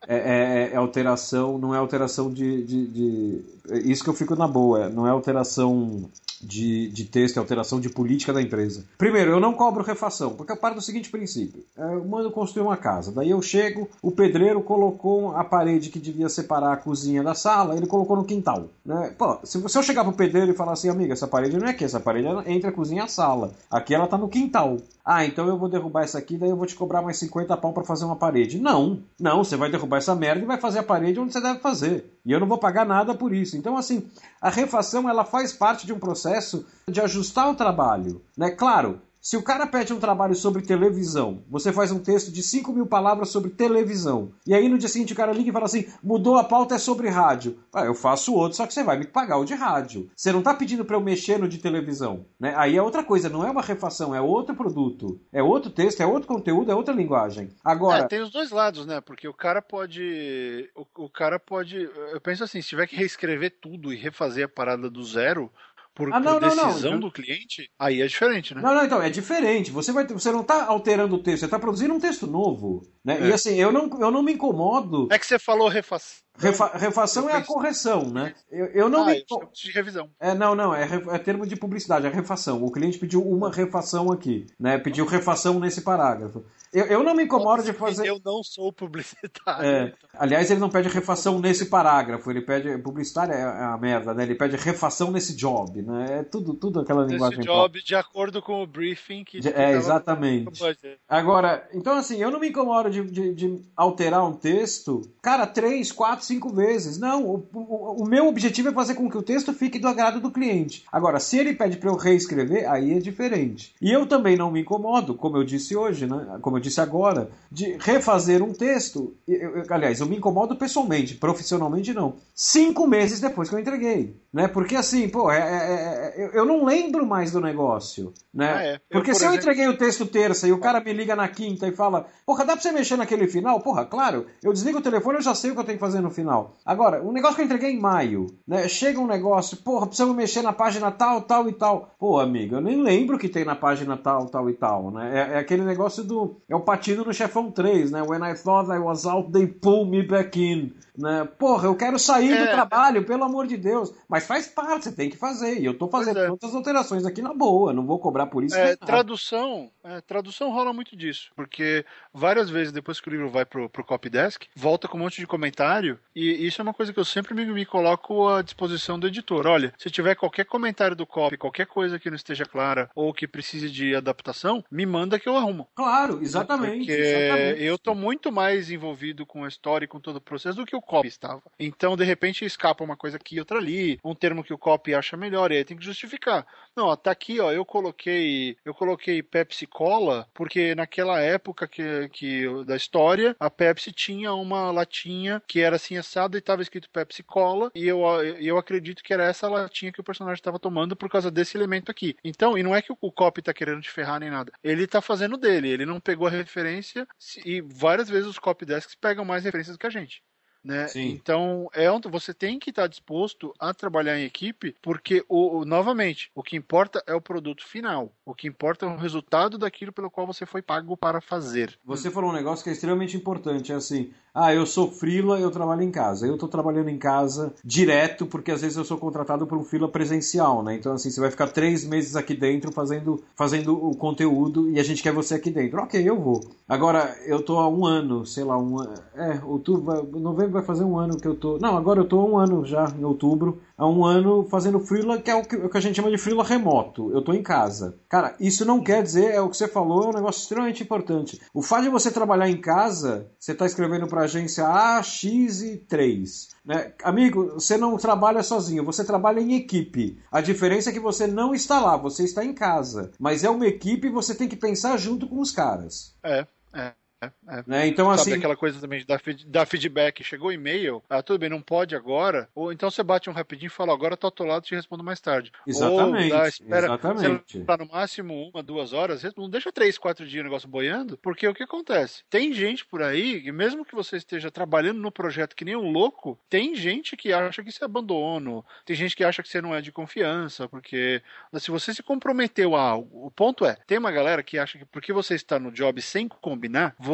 É, é- é alteração, não é alteração de, de, de- é Isso que eu fico na boa, é- não é alteração de, de texto, é alteração de política da empresa. Primeiro, eu não cobro refação, porque eu paro do seguinte princípio: É, eu mando construir uma casa, daí eu chego, o pedreiro colocou a parede que devia separar a cozinha da sala, ele colocou no quintal. Né? Pô, se se eu chegar pro pedreiro e falar assim, amiga, essa parede não é aqui, essa parede é entre a cozinha e a sala. Aqui ela tá no quintal. Ah, então eu vou derrubar essa aqui, daí eu vou te cobrar mais 50 pau pra fazer uma parede. Não, não, você vai derrubar essa merda e vai fazer a parede onde você deve fazer. E eu não vou pagar nada por isso. Então, assim, a refação ela faz parte de um processo de ajustar o trabalho. Né? Claro, se o cara pede um trabalho sobre televisão, você faz um texto de 5 mil palavras sobre televisão, e aí no dia seguinte o cara liga e fala assim: mudou a pauta, é sobre rádio. Ah, eu faço outro, só que você vai me pagar o de rádio. Você não tá pedindo para eu mexer no de televisão. Né? Aí é outra coisa, não é uma refação, é outro produto, é outro texto, é outro conteúdo, é outra linguagem. Agora. É, tem os dois lados, né? Porque o cara pode. O, o cara pode. Eu penso assim, se tiver que reescrever tudo e refazer a parada do zero por, Ah, não, por não, não. decisão do cliente, aí é diferente, né? Não, não, então, é diferente. Você, vai, você não está alterando o texto, você está produzindo um texto novo. Né? É. E assim, eu não, eu não me incomodo. É que você falou refação. Refa, refação é a correção, né? Eu, eu não ah, me... de revisão. É, não, não, é, é termo de publicidade, é refação. O cliente pediu uma refação aqui, né? Pediu refação nesse parágrafo. Eu, eu não me incomodo de fazer. Eu não sou publicitário. É. Então. Aliás, ele não pede refação nesse parágrafo, ele pede. Publicitário é a merda, né? Ele pede refação nesse job, né? É tudo, tudo aquela nesse linguagem. Job, de acordo com o briefing que. É, exatamente. Agora, então assim, eu não me incomodo de, de, de, alterar um texto, cara, três, quatro, cinco vezes. Não, o, o, o, meu objetivo é fazer com que o texto fique do agrado do cliente. Agora, se ele pede para eu reescrever, aí é diferente. E eu também não me incomodo, como eu disse hoje, né? Como eu disse agora, de refazer um texto. Eu, eu, aliás, eu me incomodo pessoalmente, profissionalmente não. Cinco meses depois que eu entreguei. Né? Porque assim, pô, é, é, é, eu não lembro mais do negócio. Né? Ah, é. Porque eu, se exemplo... eu entreguei o texto terça e o cara me liga na quinta e fala, porra, dá pra você mexer naquele final? Porra, claro, eu desligo o telefone eu já sei o que eu tenho que fazer no final. Agora, um negócio que eu entreguei em maio, né? Chega um negócio, porra, precisamos mexer na página tal, tal e tal. Pô, amigo, eu nem lembro que tem na página tal, tal e tal, né? É, é aquele negócio do. É o partido no Chefão 3, né? When I thought I was out, they pull me back in. Né? Porra, eu quero sair é. do trabalho, pelo amor de Deus. Mas faz parte, você tem que fazer. E eu tô fazendo é. alterações aqui na boa, não vou cobrar por isso. É, tradução, é, tradução rola muito disso. Porque várias vezes depois que o livro vai pro, pro copydesk, volta com um monte de comentário. E isso é uma coisa que eu sempre me, me coloco à disposição do editor. Olha, se tiver qualquer comentário do copy, qualquer coisa que não esteja clara ou que precise de adaptação, me manda que eu arrumo. Claro, exatamente. Porque exatamente. eu tô muito mais envolvido com a história e com todo o processo do que o copy estava. Então, de repente, escapa uma coisa aqui, outra ali, um termo que o copy acha melhor, e aí tem que justificar. Não, ó, tá aqui, ó, eu coloquei, eu coloquei Pepsi Cola, porque naquela época que, que da história, a Pepsi tinha uma latinha que era assim assada e estava escrito Pepsi Cola, e eu, eu acredito que era essa latinha que o personagem estava tomando por causa desse elemento aqui. Então, e não é que o copy tá querendo te ferrar nem nada. Ele tá fazendo dele, ele não pegou a referência e várias vezes os copy desks pegam mais referências do que a gente. Né? Então, é você tem que estar disposto a trabalhar em equipe, porque, o, o, novamente, o que importa é o produto final. O que importa é o resultado daquilo pelo qual você foi pago para fazer. Você falou um negócio que é extremamente importante, é assim, ah, eu sou frila, eu trabalho em casa. Eu estou trabalhando em casa direto, porque às vezes eu sou contratado por um fila presencial, né? Então, assim, você vai ficar três meses aqui dentro fazendo, fazendo o conteúdo e a gente quer você aqui dentro. Ok, eu vou. Agora, eu tô há um ano, sei lá, um É, outubro, novembro vai fazer um ano que eu tô. Não, agora eu tô há um ano já, em outubro há um ano fazendo freela, que é o que, o que a gente chama de freela remoto. Eu estou em casa. Cara, isso não quer dizer, é o que você falou, é um negócio extremamente importante. O fato de você trabalhar em casa, você está escrevendo para agência A, X e 3. Né? Amigo, você não trabalha sozinho, você trabalha em equipe. A diferença é que você não está lá, você está em casa. Mas é uma equipe e você tem que pensar junto com os caras. É, é. É, né? Então, Sabe assim. aquela coisa também de dar, dar feedback. Chegou o e-mail, ah, tudo bem, não pode agora. Ou então você bate um rapidinho e fala, agora tá ao lado, te respondo mais tarde. Exatamente. Ou dá, espera, exatamente. Tá no máximo uma, duas horas, não deixa três, quatro dias o negócio boiando, porque o que acontece? Tem gente por aí, que mesmo que você esteja trabalhando no projeto que nem um louco, tem gente que acha que isso é abandono, tem gente que acha que você não é de confiança, porque se você se comprometeu a algo, o ponto é, tem uma galera que acha que porque você está no job sem combinar, você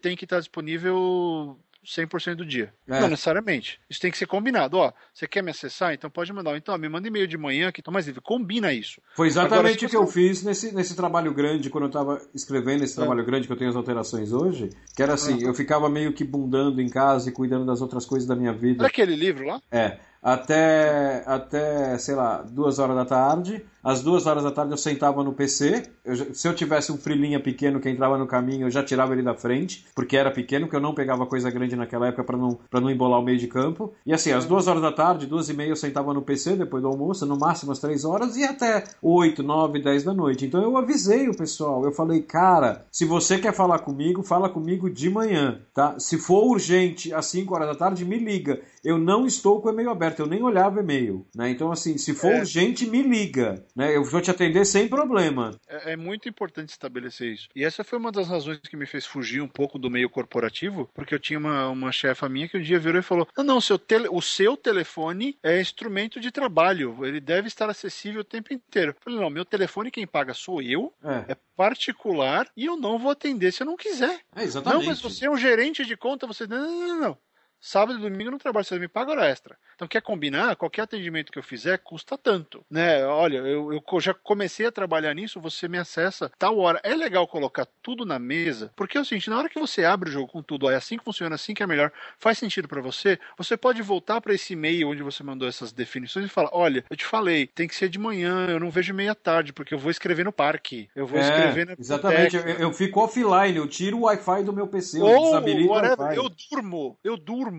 tem que estar disponível 100% do dia. É. Não necessariamente. Isso tem que ser combinado. Ó, você quer me acessar? Então pode mandar. Então, me manda e-mail de manhã que estou mais livre. Combina isso. Foi exatamente Agora, o que eu fiz nesse, nesse trabalho grande, quando eu estava escrevendo esse é. trabalho grande que eu tenho as alterações hoje. Que era assim, eu ficava meio que bundando em casa e cuidando das outras coisas da minha vida. Era aquele livro lá? É até, até, sei lá, duas horas da tarde. Às duas horas da tarde eu sentava no PC. Eu, se eu tivesse um frilinha pequeno que entrava no caminho, eu já tirava ele da frente, porque era pequeno, porque eu não pegava coisa grande naquela época para não, pra não embolar o meio de campo. E assim, às duas horas da tarde, duas e meia, eu sentava no PC depois do almoço, no máximo às três horas, e até oito, nove, dez da noite. Então eu avisei o pessoal. Eu falei, cara, se você quer falar comigo, fala comigo de manhã, tá? Se for urgente às cinco horas da tarde, me liga. Eu não estou com o e-mail aberto eu nem olhava e-mail, né? Então, assim, se for é. urgente, me liga, né? Eu vou te atender sem problema. É, é, muito importante estabelecer isso. E essa foi uma das razões que me fez fugir um pouco do meio corporativo, porque eu tinha uma, uma chefa minha que um dia virou e falou: Não, não, seu tele, o seu telefone é instrumento de trabalho, ele deve estar acessível o tempo inteiro. Eu falei, não, meu telefone quem paga sou eu, é, é particular, e eu não vou atender se eu não quiser. É, exatamente. Não, mas você é um gerente de conta, você. Não, não, não, não. Sábado e domingo eu não trabalho, você me paga hora extra. Então, quer combinar? Qualquer atendimento que eu fizer custa tanto. Né? Olha, eu, eu já comecei a trabalhar nisso, você me acessa tal hora. É legal colocar tudo na mesa, porque é o seguinte: na hora que você abre o jogo com tudo, é assim que funciona, assim que é melhor, faz sentido para você, você pode voltar para esse e-mail onde você mandou essas definições e falar: olha, eu te falei, tem que ser de manhã, eu não vejo meia tarde, porque eu vou escrever no parque, eu vou é, escrever na Exatamente, eu, eu, fico offline, eu tiro o Wi-Fi do meu PC, eu Ou, desabilito whatever, Eu durmo, eu durmo.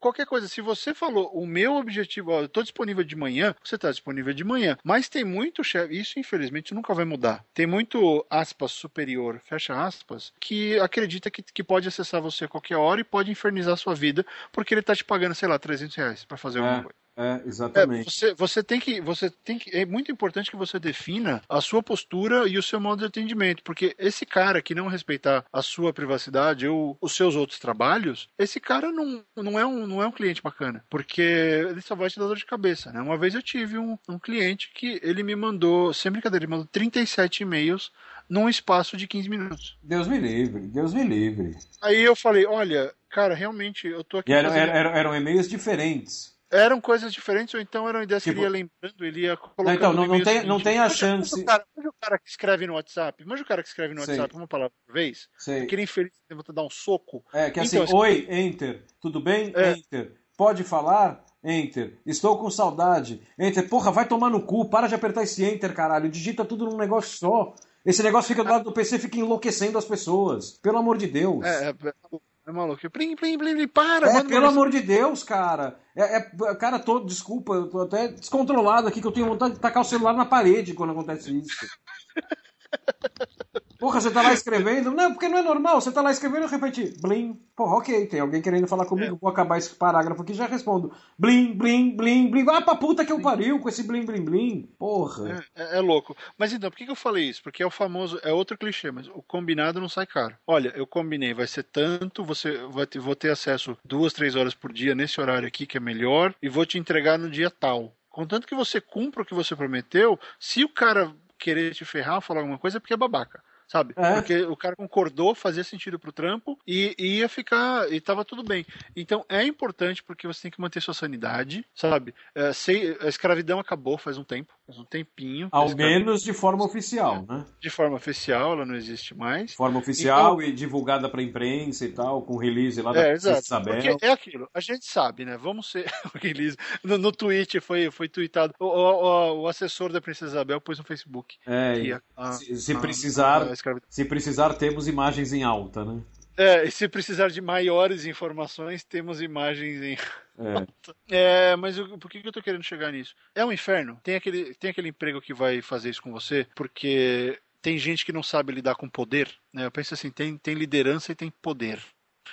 Qualquer coisa, se você falou, o meu objetivo, ó, eu tô disponível de manhã, você tá disponível de manhã. Mas tem muito chefe, isso infelizmente nunca vai mudar. Tem muito aspas superior, fecha aspas, que acredita que, que pode acessar você a qualquer hora e pode infernizar a sua vida, porque ele tá te pagando, sei lá, 300 reais pra fazer é. alguma coisa. É, exatamente. É, você, você, tem que, você tem que. É muito importante que você defina a sua postura e o seu modo de atendimento. Porque esse cara que não respeitar a sua privacidade ou os seus outros trabalhos, esse cara não, não, é, um, não é um cliente bacana. Porque ele só vai te dar dor de cabeça. Né? Uma vez eu tive um, um cliente que ele me mandou, sem brincadeira, ele mandou 37 e-mails num espaço de 15 minutos. Deus me livre, Deus me livre. Aí eu falei, olha, cara, realmente eu tô aqui. E eram, fazendo... eram, eram e-mails diferentes. Eram coisas diferentes, ou então eram ideias tipo... que ele ia lembrando, ele ia colocando. Então, não, não, tem, não tem a chance. Manja o, cara, que escreve no WhatsApp, manja o cara que escreve no Sei. WhatsApp uma palavra por vez, Sei. aquele infeliz tenta dar um soco. É, que assim, então, oi, enter, tudo bem? É. Enter. Pode falar? Enter. Estou com saudade. Enter. Porra, vai tomar no cu, para de apertar esse enter, caralho. Digita tudo num negócio só. Esse negócio fica do lado do PC, fica enlouquecendo as pessoas. Pelo amor de Deus. É, é, é maluco. Plim, plim, plim, plim, para, é, mano. Pelo amor de Deus, cara. É, é, cara, tô, desculpa, eu tô até descontrolado aqui, que eu tenho vontade de tacar o celular na parede quando acontece isso. Porra, você tá lá escrevendo? Não, porque não é normal. Você tá lá escrevendo e de repente, blim. Porra, ok, tem alguém querendo falar comigo. É. Vou acabar esse parágrafo aqui já respondo. Blim, blim, blim, blim. Ah, pra puta que eu pariu com esse blim, blim, blim. Porra. É, é, é, louco. Mas então, por que, que eu falei isso? Porque é o famoso, é outro clichê, mas o combinado não sai caro. Olha, eu combinei, vai ser tanto, você vai ter, vou ter acesso duas, três horas por dia nesse horário aqui, que é melhor, e vou te entregar no dia tal. Contanto que você cumpra o que você prometeu, se o cara querer te ferrar, falar alguma coisa, é porque é babaca sabe? É. Porque o cara concordou, fazia sentido pro trampo e, e, ia ficar, e tava tudo bem. Então é importante porque você tem que manter sua sanidade, sabe? É, sei, a escravidão acabou faz um tempo, faz um tempinho. Ao menos de forma oficial, né? De forma oficial, ela não existe mais. Forma oficial então, e divulgada pra imprensa e tal, com release lá da é, exato, Isabel. Porque é aquilo, a gente sabe, né? Vamos ser release. No, no tweet foi, foi tweetado. O, o, o, assessor da Princesa Isabel pôs no Facebook. É, a, a, se, se precisar. A. Se precisar, temos imagens em alta, né? É, e se precisar de maiores informações, temos imagens em. É. é mas eu, por que, que eu tô querendo chegar nisso? É um inferno. Tem aquele, tem aquele emprego que vai fazer isso com você, porque tem gente que não sabe lidar com poder. Né? Eu penso assim: tem, tem liderança e tem poder.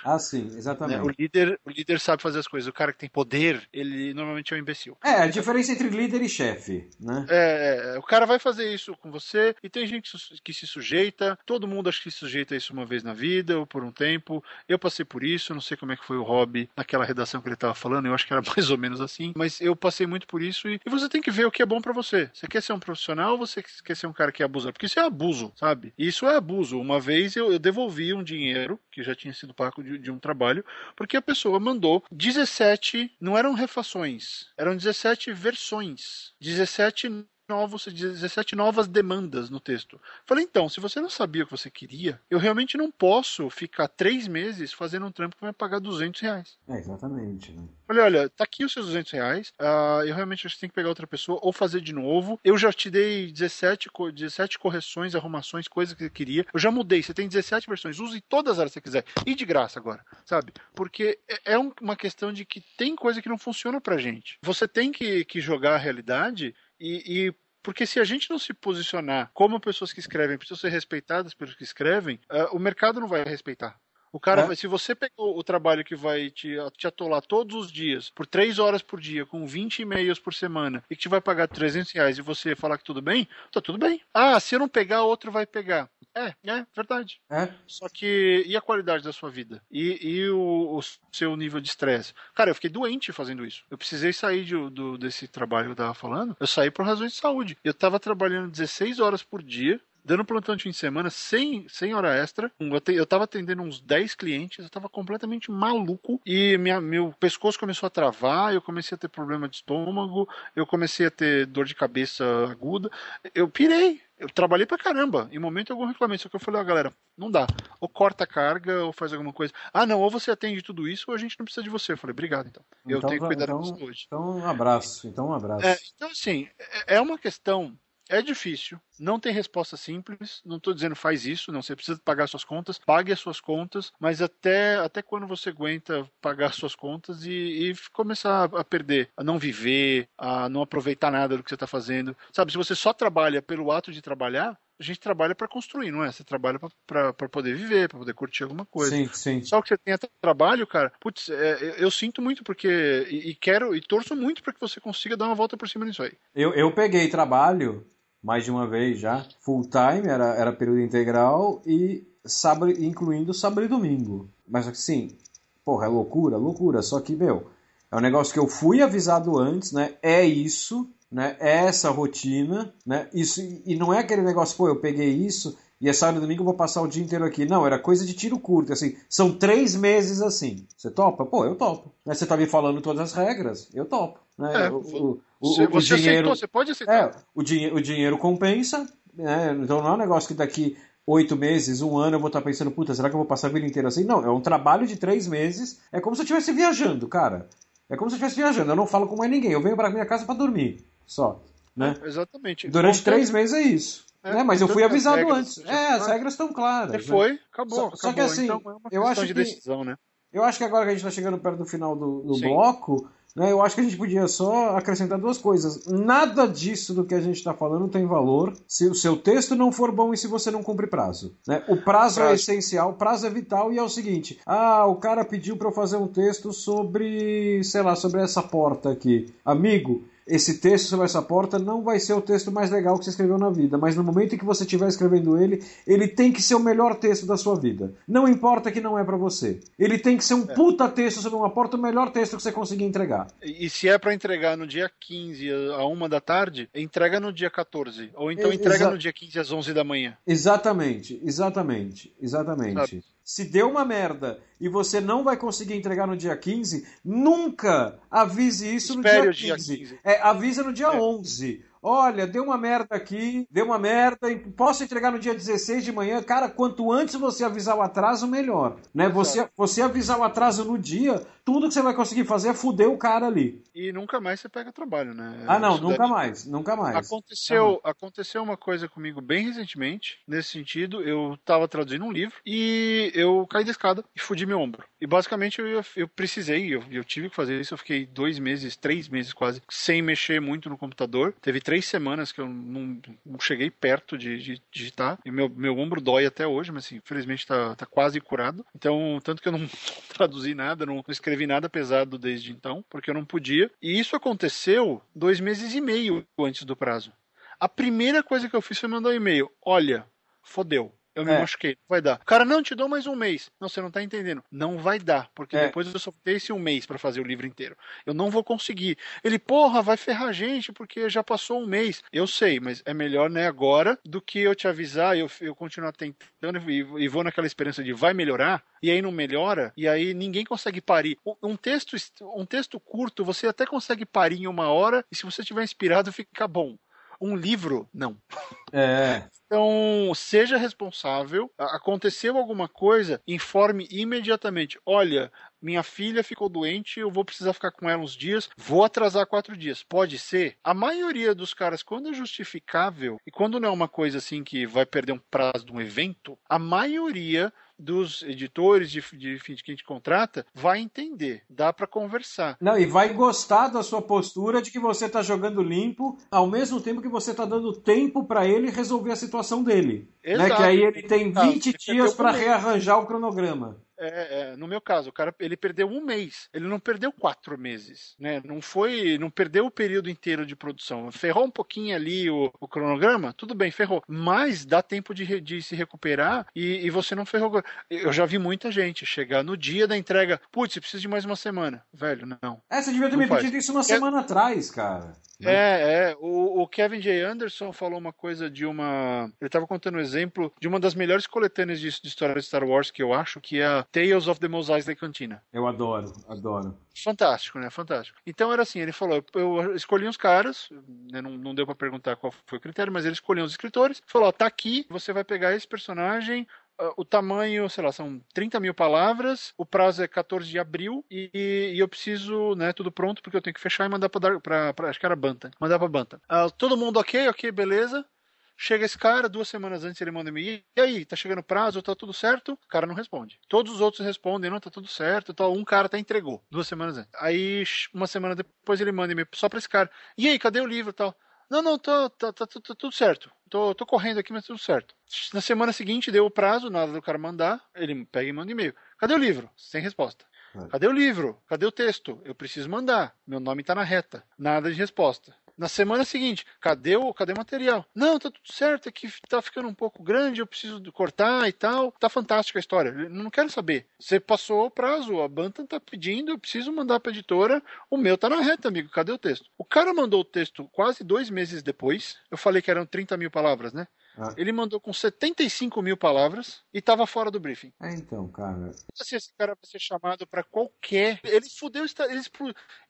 Ah, sim, exatamente. Né? O, líder, o líder sabe fazer as coisas. O cara que tem poder, ele normalmente é um imbecil. É, a diferença entre líder e chefe, né? É, é, o cara vai fazer isso com você e tem gente que se sujeita. Todo mundo acho que se sujeita a isso uma vez na vida ou por um tempo. Eu passei por isso, não sei como é que foi o hobby naquela redação que ele estava falando. Eu acho que era mais ou menos assim. Mas eu passei muito por isso e, e você tem que ver o que é bom para você. Você quer ser um profissional ou você quer ser um cara que abusa? Porque isso é abuso, sabe? Isso é abuso. Uma vez eu, eu devolvi um dinheiro que já tinha sido pago de, de um trabalho, porque a pessoa mandou 17, não eram refações, eram 17 versões, 17 novos, 17 novas demandas no texto. Falei, então, se você não sabia o que você queria, eu realmente não posso ficar três meses fazendo um trampo que vai pagar 200 reais. É, exatamente. Né? Falei, olha, tá aqui os seus 200 reais, uh, eu realmente acho que tem que pegar outra pessoa ou fazer de novo. Eu já te dei 17, 17 correções, arrumações, coisas que você queria. Eu já mudei, você tem 17 versões, use todas elas que você quiser. E de graça agora, sabe? Porque é, é uma questão de que tem coisa que não funciona pra gente. Você tem que, que jogar a realidade e, e, porque se a gente não se posicionar como pessoas que escrevem, precisam ser respeitadas pelos que escrevem, uh, o mercado não vai respeitar. O cara, é. se você pegou o trabalho que vai te, te atolar todos os dias, por 3 horas por dia, com 20 e-mails por semana, e que te vai pagar 300 reais e você falar que tudo bem, tá tudo bem. Ah, se eu não pegar, outro vai pegar. É, é verdade. É. Só que, e a qualidade da sua vida? E, e o, o seu nível de estresse? Cara, eu fiquei doente fazendo isso. Eu precisei sair de, do, desse trabalho que eu tava falando. Eu saí por razões de saúde. Eu tava trabalhando 16 horas por dia, dando plantão de fim de semana, sem, sem hora extra. Eu, te, eu tava atendendo uns 10 clientes, eu tava completamente maluco e minha, meu pescoço começou a travar, eu comecei a ter problema de estômago, eu comecei a ter dor de cabeça aguda. Eu pirei, eu trabalhei pra caramba. Em momento algum reclamei. Só que eu falei, ó, galera, não dá. Ou corta a carga, ou faz alguma coisa. Ah, não, ou você atende tudo isso, ou a gente não precisa de você. Eu falei, obrigado, então. Eu então, tenho que cuidar então, disso hoje. Então, um abraço. Então, um abraço. É, então, assim, é, é uma questão é difícil, não tem resposta simples. Não estou dizendo faz isso, não. Você precisa pagar suas contas, pague as suas contas, mas até, até quando você aguenta pagar suas contas e, e começar a perder, a não viver, a não aproveitar nada do que você está fazendo. Sabe, se você só trabalha pelo ato de trabalhar, a gente trabalha para construir, não é? Você trabalha para poder viver, para poder curtir alguma coisa. Sim, sim. Só que você tem até trabalho, cara. Putz, é, eu sinto muito porque. E, e quero, e torço muito para que você consiga dar uma volta por cima disso aí. Eu, eu peguei trabalho mais de uma vez já. Full time, era, era período integral e sábado, incluindo sábado e domingo. Mas assim, porra, é loucura, loucura. Só que, meu, é um negócio que eu fui avisado antes, né? É isso, né? É essa rotina, né? Isso, e não é aquele negócio, pô, eu peguei isso e é sábado e domingo eu vou passar o dia inteiro aqui. Não, era coisa de tiro curto, assim. São três meses assim. Você topa? Pô, eu topo. Né? Você tá me falando todas as regras, eu topo. Né? É, o, o, o, você dinheiro, aceitou, você pode aceitar. É, o, o dinheiro compensa, né? então não é um negócio que daqui oito meses, um ano, eu vou estar pensando, puta, será que eu vou passar a vida inteira assim? Não, é um trabalho de três meses, é como se eu estivesse viajando, cara. É como se eu estivesse viajando, eu não falo com mais ninguém, eu venho para minha casa para dormir, só. Né? Exatamente. Durante três meses é isso. É, né? Mas eu fui avisado antes. É, as regras estão claras. Você né? foi, acabou. Só, acabou. só que assim, então, é eu acho de decisão, que, né? Eu acho que agora que a gente está chegando perto do final do, do bloco, eu acho que a gente podia só acrescentar duas coisas. Nada disso do que a gente está falando tem valor se o seu texto não for bom e se você não cumpre prazo. Né? O prazo, é prazo, é essencial, o prazo é vital e é o seguinte: ah, o cara pediu para eu fazer um texto sobre, sei lá, sobre essa porta aqui. Amigo, esse texto sobre essa porta não vai ser o texto mais legal que você escreveu na vida, mas no momento em que você estiver escrevendo ele, ele tem que ser o melhor texto da sua vida. Não importa que não é para você. Ele tem que ser um é. puta texto sobre uma porta, o melhor texto que você conseguir entregar. E se é para entregar no dia 15 a 1 da tarde, entrega no dia 14. Ou então entrega Exa no dia 15 às 11 da manhã. Exatamente, exatamente, exatamente. Sabe? Se deu uma merda e você não vai conseguir entregar no dia 15, nunca avise isso Espere no dia 15. Dia 15. É, avisa no dia é. 11 Olha, deu uma merda aqui, deu uma merda, posso entregar no dia 16 de manhã? Cara, quanto antes você avisar o atraso, melhor. Né? Você, você avisar o atraso no dia, tudo que você vai conseguir fazer é fuder o cara ali. E nunca mais você pega trabalho, né? Ah, não, nunca mais, nunca mais. Aconteceu, ah, aconteceu uma coisa comigo bem recentemente, nesse sentido, eu tava traduzindo um livro e eu caí da escada e fudi meu ombro. E basicamente eu, eu precisei, eu, eu tive que fazer isso, eu fiquei dois meses, três meses quase, sem mexer muito no computador. Teve três três semanas que eu não, não cheguei perto de, digitar. E meu, meu ombro dói até hoje, mas assim, infelizmente tá, tá quase curado. Então, tanto que eu não traduzi nada, não, não escrevi nada pesado desde então, porque eu não podia. E isso aconteceu dois meses e meio antes do prazo. A primeira coisa que eu fiz foi mandar um e-mail. Olha, fodeu eu me é. machuquei, não vai dar. O cara, não, te dou mais um mês. Não, você não tá entendendo. Não vai dar, porque é. depois eu só tenho esse um mês para fazer o livro inteiro. Eu não vou conseguir. Ele, porra, vai ferrar a gente, porque já passou um mês. Eu sei, mas é melhor, né, agora, do que eu te avisar e eu, eu continuar tentando e, e vou naquela esperança de vai melhorar, e aí não melhora, e aí ninguém consegue parir. Um texto, um texto curto, você até consegue parir em uma hora, e se você estiver inspirado, fica bom. Um livro, não. É. Então, seja responsável. Aconteceu alguma coisa, informe imediatamente. Olha, minha filha ficou doente, eu vou precisar ficar com ela uns dias, vou atrasar quatro dias. Pode ser? A maioria dos caras, quando é justificável e quando não é uma coisa assim que vai perder um prazo de um evento, a maioria dos editores de, de, de, que a gente contrata vai entender, dá para conversar. Não, e vai gostar da sua postura de que você está jogando limpo, ao mesmo tempo que você está dando tempo para ele resolver a situação dele. Exato. Né? Que aí ele tem 20 dias para rearranjar o cronograma. É, é, no meu caso, o cara ele perdeu um mês. Ele não perdeu quatro meses, né? Não foi, não perdeu o período inteiro de produção. Ferrou um pouquinho ali o, o cronograma, tudo bem, ferrou. Mas dá tempo de, de se recuperar e, e, você não ferrou. Eu já vi muita gente chegar no dia da entrega, putz, precisa de mais uma semana. Velho, não. É, você devia ter me pedido isso uma é... semana atrás, cara. É, é. O, o, Kevin J. Anderson falou uma coisa de uma. Ele estava contando um exemplo de uma das melhores coletâneas de, de história de Star Wars que eu acho, que é a Tales of the Mos Eisley Cantina. Eu adoro, adoro. Fantástico, né? Fantástico. Então era assim, ele falou, eu escolhi uns caras, né, não, não deu para perguntar qual foi o critério, mas ele escolheu os escritores, falou, ó, tá aqui, você vai pegar esse personagem, o tamanho, sei lá, são 30 mil palavras, o prazo é 14 de abril e, e eu preciso, né, tudo pronto porque eu tenho que fechar e mandar pra, pra, pra acho que era Banta, mandar pra Banta. Uh, todo mundo ok, ok, beleza. Chega esse cara, duas semanas antes ele manda me e aí, tá chegando o prazo, tá tudo certo? O cara não responde. Todos os outros respondem, não, tá tudo certo, tal. Um cara até entregou, duas semanas antes. Aí, uma semana depois ele manda e-mail só pra esse cara. E aí, cadê o livro tal? Não, não, tá, tá, tá, tá, tudo certo. Tô, tô correndo aqui, mas tudo certo. Na semana seguinte deu o prazo, nada do cara mandar, ele pega e manda e-mail. Cadê o livro? Sem resposta. É. Cadê o livro? Cadê o texto? Eu preciso mandar. Meu nome tá na reta. Nada de resposta. Na semana seguinte, cadê o, cadê o material? Não, tá tudo certo, é que tá ficando um pouco grande, eu preciso cortar e tal. Tá fantástica a história. não quero saber. Você passou o prazo, a Bantam tá pedindo, eu preciso mandar pra editora. O meu tá na reta, amigo. Cadê o texto? O cara mandou o texto quase dois meses depois. Eu falei que eram 30 mil palavras, né? Ah. Ele mandou com 75 mil palavras e tava fora do briefing. É, então, cara. Se esse cara vai ser chamado para qualquer. Ele fudeu.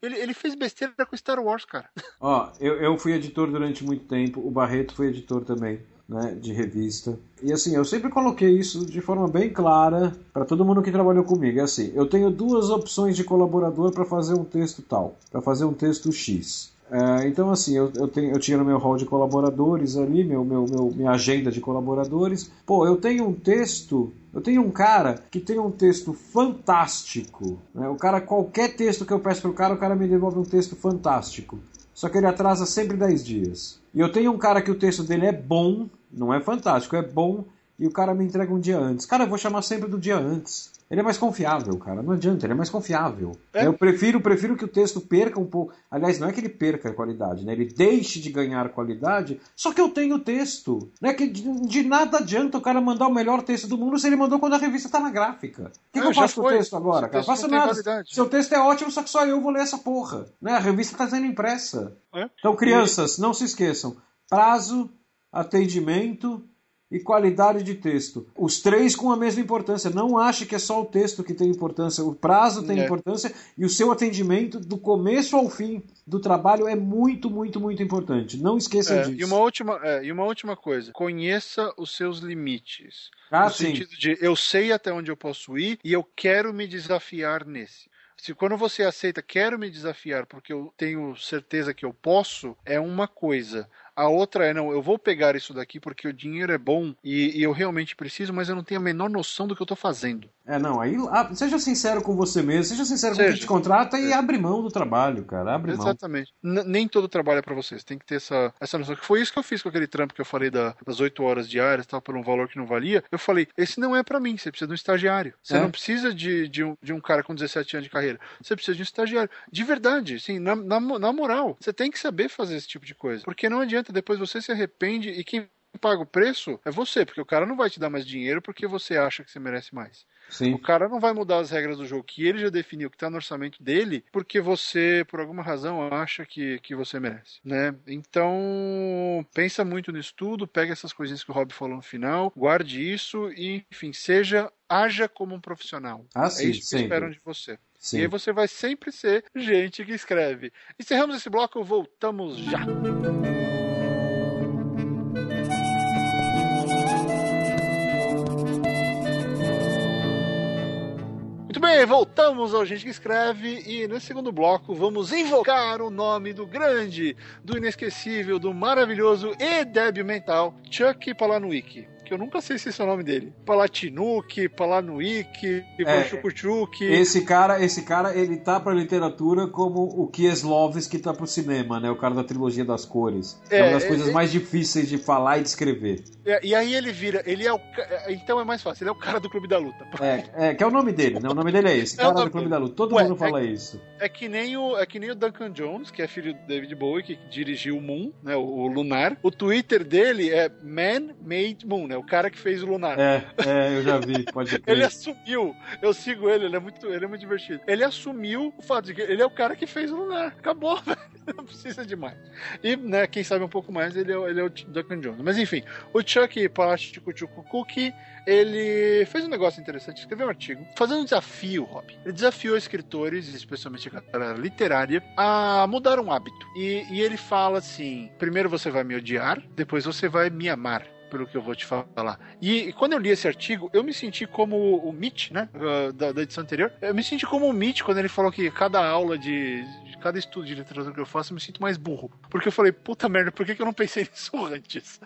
Ele, ele fez besteira com Star Wars, cara. Ó, eu, eu fui editor durante muito tempo, o Barreto foi editor também. Né, de revista. E assim, eu sempre coloquei isso de forma bem clara para todo mundo que trabalhou comigo. É assim, eu tenho duas opções de colaborador para fazer um texto tal, para fazer um texto X. É, então, assim, eu, eu, tenho, eu tinha no meu hall de colaboradores ali, meu, meu, meu, minha agenda de colaboradores. Pô, eu tenho um texto, eu tenho um cara que tem um texto fantástico. Né? O cara, qualquer texto que eu peço pro cara, o cara me devolve um texto fantástico. Só que ele atrasa sempre 10 dias. E eu tenho um cara que o texto dele é bom, não é fantástico, é bom, e o cara me entrega um dia antes. Cara, eu vou chamar sempre do dia antes. Ele é mais confiável, cara. Não adianta, ele é mais confiável. É. Eu prefiro, prefiro que o texto perca um pouco. Aliás, não é que ele perca a qualidade, né? Ele deixe de ganhar qualidade, só que eu tenho o texto. Né? Que de, nada adianta o cara mandar o melhor texto do mundo se ele mandou quando a revista tá na gráfica. O que, que eu faço com o texto agora, cara? Faço nada. Qualidade. Seu texto é ótimo, só que só eu vou ler essa porra. Né? A revista tá sendo impressa. É. Então, crianças, não se esqueçam. Prazo, atendimento e qualidade de texto. Os três com a mesma importância. Não ache que é só o texto que tem importância. O prazo tem é. importância e o seu atendimento do começo ao fim do trabalho é muito, muito, muito importante. Não esqueça é, disso. E uma, última, é, e uma última coisa. Conheça os seus limites. Ah, no sim. sentido de eu sei até onde eu posso ir e eu quero me desafiar nesse. Se quando você aceita, quero me desafiar porque eu tenho certeza que eu posso, é uma coisa. A outra é, não, eu vou pegar isso daqui porque o dinheiro é bom e, e eu realmente preciso, mas eu não tenho a menor noção do que eu estou fazendo. É, não, aí ah, seja sincero com você mesmo, seja sincero seja, com quem te contrata e é. abre mão do trabalho, cara, abre Exatamente. mão. Exatamente. Nem todo trabalho é para vocês, tem que ter essa, essa noção. Que foi isso que eu fiz com aquele trampo que eu falei da, das 8 horas diárias, tal, por um valor que não valia. Eu falei, esse não é para mim, você precisa de um estagiário. Você é. não precisa de, de, um, de um cara com 17 anos de carreira, você precisa de um estagiário. De verdade, sim, na, na, na moral, você tem que saber fazer esse tipo de coisa. Porque não adianta depois você se arrepende e quem paga o preço é você, porque o cara não vai te dar mais dinheiro porque você acha que você merece mais. Sim. O cara não vai mudar as regras do jogo que ele já definiu, que está no orçamento dele, porque você, por alguma razão, acha que, que você merece, né? Então, pensa muito nisso tudo, pega essas coisinhas que o Rob falou no final, guarde isso e, enfim, seja, haja como um profissional. Ah, sim, é isso que sempre. esperam de você. Sim. E aí você vai sempre ser gente que escreve. Encerramos esse bloco, voltamos já. Bem, voltamos ao Gente que Escreve e nesse segundo bloco vamos invocar o nome do grande, do inesquecível, do maravilhoso e débil mental Chuck Palahniuk eu nunca sei se esse é o nome dele. Palatinuk, Palanuik, É, Chukuchuk. Esse cara, esse cara, ele tá pra literatura como o Kieslowski tá pro cinema, né? O cara da trilogia das cores. É, É, uma das é, coisas é- mais difíceis de falar e de escrever. É, E aí ele vira, ele é o. é, Então é mais fácil, ele é o cara do Clube da Luta. É, é, que é o nome dele, né? O nome dele é esse, É o cara do Clube da Luta. Todo Ué, mundo é fala isso. É que nem o, é que nem o Duncan Jones, que é filho do David Bowie, que dirigiu o Moon, né, o, o Lunar. O Twitter dele é Man Made Moon, né, o cara que fez o Lunar. É, é, eu já vi, pode crer. Ele assumiu, eu sigo ele, ele é muito, ele é muito divertido. Ele assumiu o fato de que ele é o cara que fez o Lunar. Acabou, velho. Não precisa de mais. E, né, quem sabe um pouco mais, ele é, o- ele é o Duncan Jones. Mas enfim, o Chuck Palachikuchukuki, ele fez um negócio interessante, escreveu um artigo, fazendo um desafio, Rob. Ele desafiou escritores, especialmente a galera literária, a mudar um hábito. E, e ele fala assim: primeiro você vai me odiar, depois você vai me amar pelo que eu vou te falar. E, e quando eu li esse artigo, eu me senti como o Mitch, né? Da, da edição anterior. Eu me senti como o Mitch quando ele falou que cada aula de. de cada estudo de literatura que eu faço, eu me sinto mais burro. Porque eu falei, puta merda, por que, que eu não pensei nisso antes?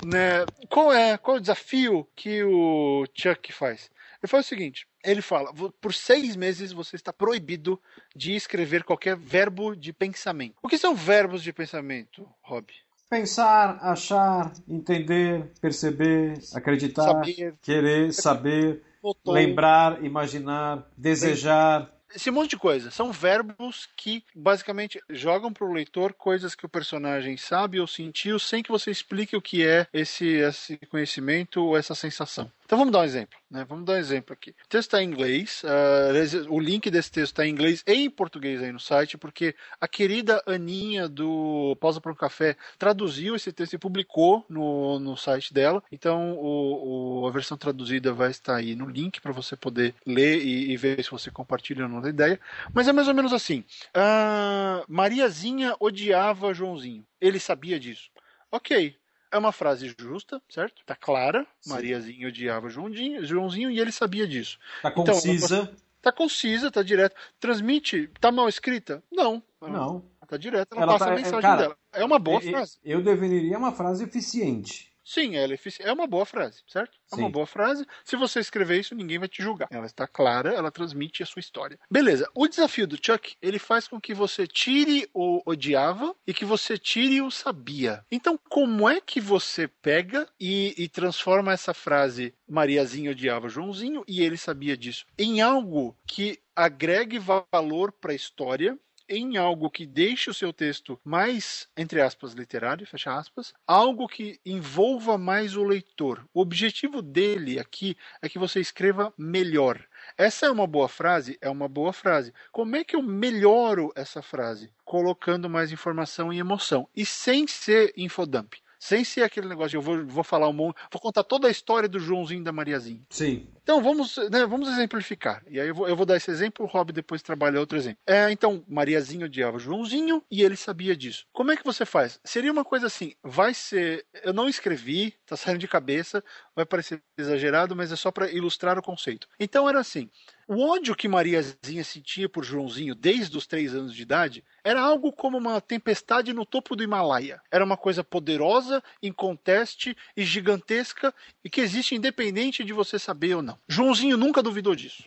Né? Qual é qual é o desafio que o Chuck faz? Ele faz o seguinte: ele fala, "Vo- por seis meses você está proibido de escrever qualquer verbo de pensamento. O que são verbos de pensamento, Rob? Pensar, achar, entender, perceber, acreditar, Saber, querer, saber, motor, lembrar, imaginar, desejar. esse monte de coisa. São verbos que basicamente jogam pro leitor coisas que o personagem sabe ou sentiu sem que você explique o que é esse, esse conhecimento ou essa sensação. Então vamos dar um exemplo, né? Vamos dar um exemplo aqui. O texto está em inglês, ah, o link desse texto está em inglês e em português aí no site, porque a querida Aninha do Pausa para um Café traduziu esse texto e publicou no, no site dela. Então o, o- a versão traduzida vai estar aí no link para você poder ler e, e ver se você compartilha ou não da ideia. Mas é mais ou menos assim. Ah, Mariazinha odiava Joãozinho. Ele sabia disso. Ok. É uma frase justa, certo? Tá clara. Sim. Mariazinha odiava Joãozinho, Joãozinho e ele sabia disso. Tá Então, concisa? Tá concisa, tá direto. Transmite, tá mal escrita? Não. Não. Tá direto, ela, Ela passa tá- a é- mensagem cara, dela. É uma boa frase. Eu definiria uma frase eficiente. Sim, ela é é uma boa frase, certo? É uma Sim. boa frase. Se você escrever isso, ninguém vai te julgar. Ela está clara, ela transmite a sua história. Beleza. O desafio do Chuck, ele faz com que você tire o odiava e que você tire o sabia. Então, como é que você pega e, e transforma essa frase Mariazinha odiava Joãozinho e ele sabia disso em algo que agregue valor para a história em algo que deixe o seu texto mais, entre aspas, literário, fecha aspas, algo que envolva mais o leitor. O objetivo dele aqui é que você escreva melhor. Essa é uma boa frase? É uma boa frase. Como é que eu melhoro essa frase? Colocando mais informação e emoção. E sem ser infodump. Sem ser aquele negócio de eu vou, vou falar um monte, vou contar toda a história do Joãozinho e da Mariazinha. Sim. Então vamos, né, vamos exemplificar. E aí eu vou, eu vou dar esse exemplo, o Rob depois trabalha outro exemplo. É, então, Mariazinha odiava Joãozinho e ele sabia disso. Como é que você faz? Seria uma coisa assim, vai ser. Eu não escrevi, tá saindo de cabeça, vai parecer exagerado, mas é só para ilustrar o conceito. Então era assim. O ódio que Mariazinha sentia por Joãozinho desde os três anos de idade era algo como uma tempestade no topo do Himalaia. Era uma coisa poderosa, inconteste e gigantesca e que existe independente de você saber ou não. Joãozinho nunca duvidou disso.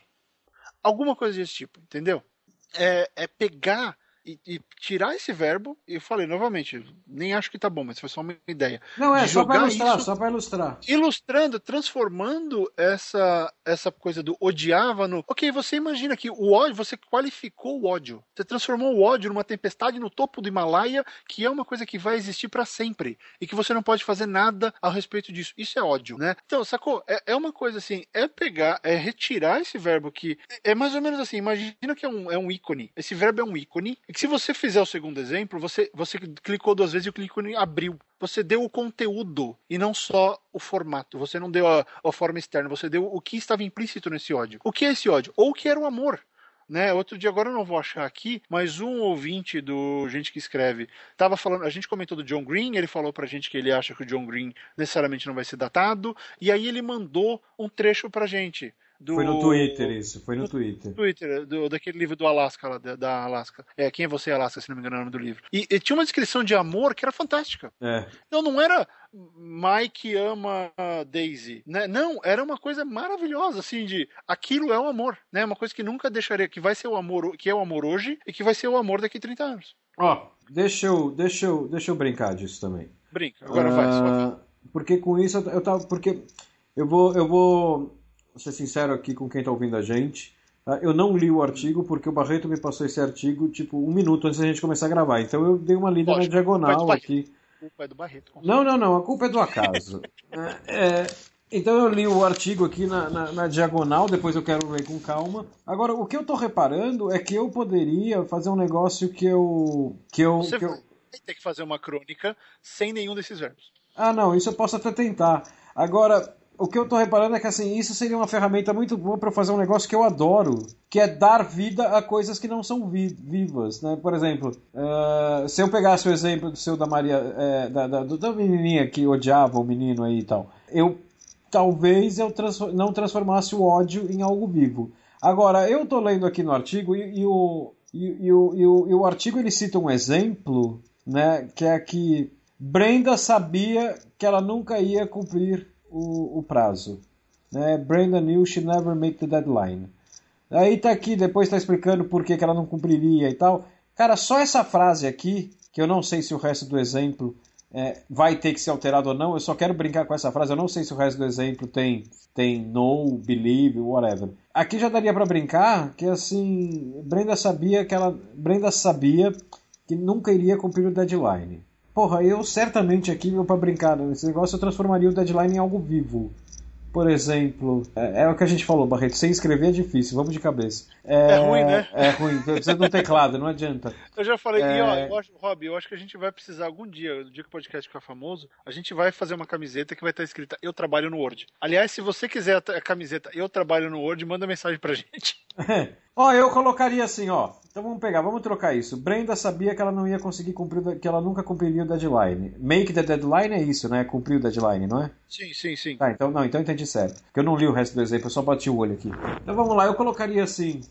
Alguma coisa desse tipo, entendeu? É, é pegar e, e tirar esse verbo, e eu falei novamente, nem acho que tá bom, mas foi só uma ideia. Não, é só pra jogar ilustrar, isso- só pra ilustrar. ilustrando, transformando essa essa coisa do odiava no. Ok, você imagina que o ódio, você qualificou o ódio. Você transformou o ódio numa tempestade no topo do Himalaia, que é uma coisa que vai existir para sempre e que você não pode fazer nada a respeito disso. Isso é ódio, né? Então, sacou? É, é uma coisa assim, é pegar, é retirar esse verbo que é mais ou menos assim. Imagina que é um, é um ícone. Esse verbo é um ícone. E que se você fizer o segundo exemplo, você, você clicou duas vezes e o ícone abriu. Você deu o conteúdo e não só o formato. Você não deu a, a forma externa, você deu o que estava implícito nesse ódio. O que é esse ódio? Ou o que era o amor? Né? Outro dia, agora eu não vou achar aqui, mas um ouvinte do Gente que Escreve estava falando. A gente comentou do John Green, ele falou pra gente que ele acha que o John Green necessariamente não vai ser datado, e aí ele mandou um trecho pra gente do. Foi no Twitter isso, foi no, no Twitter. Twitter, do, daquele livro do Alaska, lá, da, da Alaska. É, Quem é Você, Alaska, se não me engano é o nome do livro. E, e tinha uma descrição de amor que era fantástica. É. Então não era Mike ama Daisy. Né? Não, era uma coisa maravilhosa, assim, de aquilo é o amor, né? Uma coisa que nunca deixaria, que vai ser o amor, que é o amor hoje e que vai ser o amor daqui a 30 anos. Ó, oh, deixa eu, deixa eu, deixa eu brincar disso também. Brinca, agora uh, vai. Porque com isso eu, eu tava, porque eu vou, eu vou ser sincero aqui com quem tá ouvindo a gente. Tá? Eu não li o artigo porque o Barreto me passou esse artigo tipo um minuto antes da gente começar a gravar. Então eu dei uma lida Lógico, na diagonal aqui culpa é do Barreto. Não, não, não. A culpa é do acaso. é, então eu li o artigo aqui na, na, na, diagonal, depois eu quero ler com calma. Agora, o que eu tô reparando é que eu poderia fazer um negócio que eu. que eu. Você que vai ter que fazer uma crônica sem nenhum desses verbos. Ah, não, isso eu posso até tentar. Agora, o que eu tô reparando é que assim, isso seria uma ferramenta muito boa para fazer um negócio que eu adoro, que é dar vida a coisas que não são vi vivas, né? Por exemplo, uh, se eu pegasse o exemplo do seu da Maria, é, da, da, da menininha que odiava o menino aí e tal, eu talvez eu não transformasse o ódio em algo vivo. Agora, eu tô lendo aqui no artigo e, e o, e, e, o, e, o, e o artigo ele cita um exemplo, né? Que é que Brenda sabia que ela nunca ia cumprir o, o prazo. Né? Brenda knew she never make the deadline. Aí tá aqui, depois tá explicando por que, que ela não cumpriria e tal. Cara, só essa frase aqui, que eu não sei se o resto do exemplo é, vai ter que ser alterado ou não, eu só quero brincar com essa frase, eu não sei se o resto do exemplo tem, tem no, believe, whatever. Aqui já daria para brincar que assim, Brenda sabia que ela. Brenda sabia que nunca iria cumprir o deadline. Porra, eu certamente aqui, para brincar nesse negócio, eu transformaria o deadline em algo vivo. Por exemplo, é, é, o que a gente falou, Barreto, sem escrever é difícil, vamos de cabeça. É, é ruim, né? É ruim, precisa de um teclado, não adianta. Eu já falei, é... e ó, eu acho, Rob, eu acho que a gente vai precisar algum dia, no dia que o podcast ficar famoso, a gente vai fazer uma camiseta que vai estar escrita Eu trabalho no Word. Aliás, se você quiser a camiseta Eu trabalho no Word, manda mensagem pra gente. ó, eu colocaria assim, ó. Então vamos pegar, vamos trocar isso. Brenda sabia que ela não ia conseguir cumprir, que ela nunca cumpriria o deadline. Make the deadline é isso, né? Cumprir o deadline, não é? Sim, sim, sim. Tá, então não, então entendi certo. Porque eu não li o resto do exemplo, eu só bati o olho aqui. Então vamos lá, eu colocaria assim,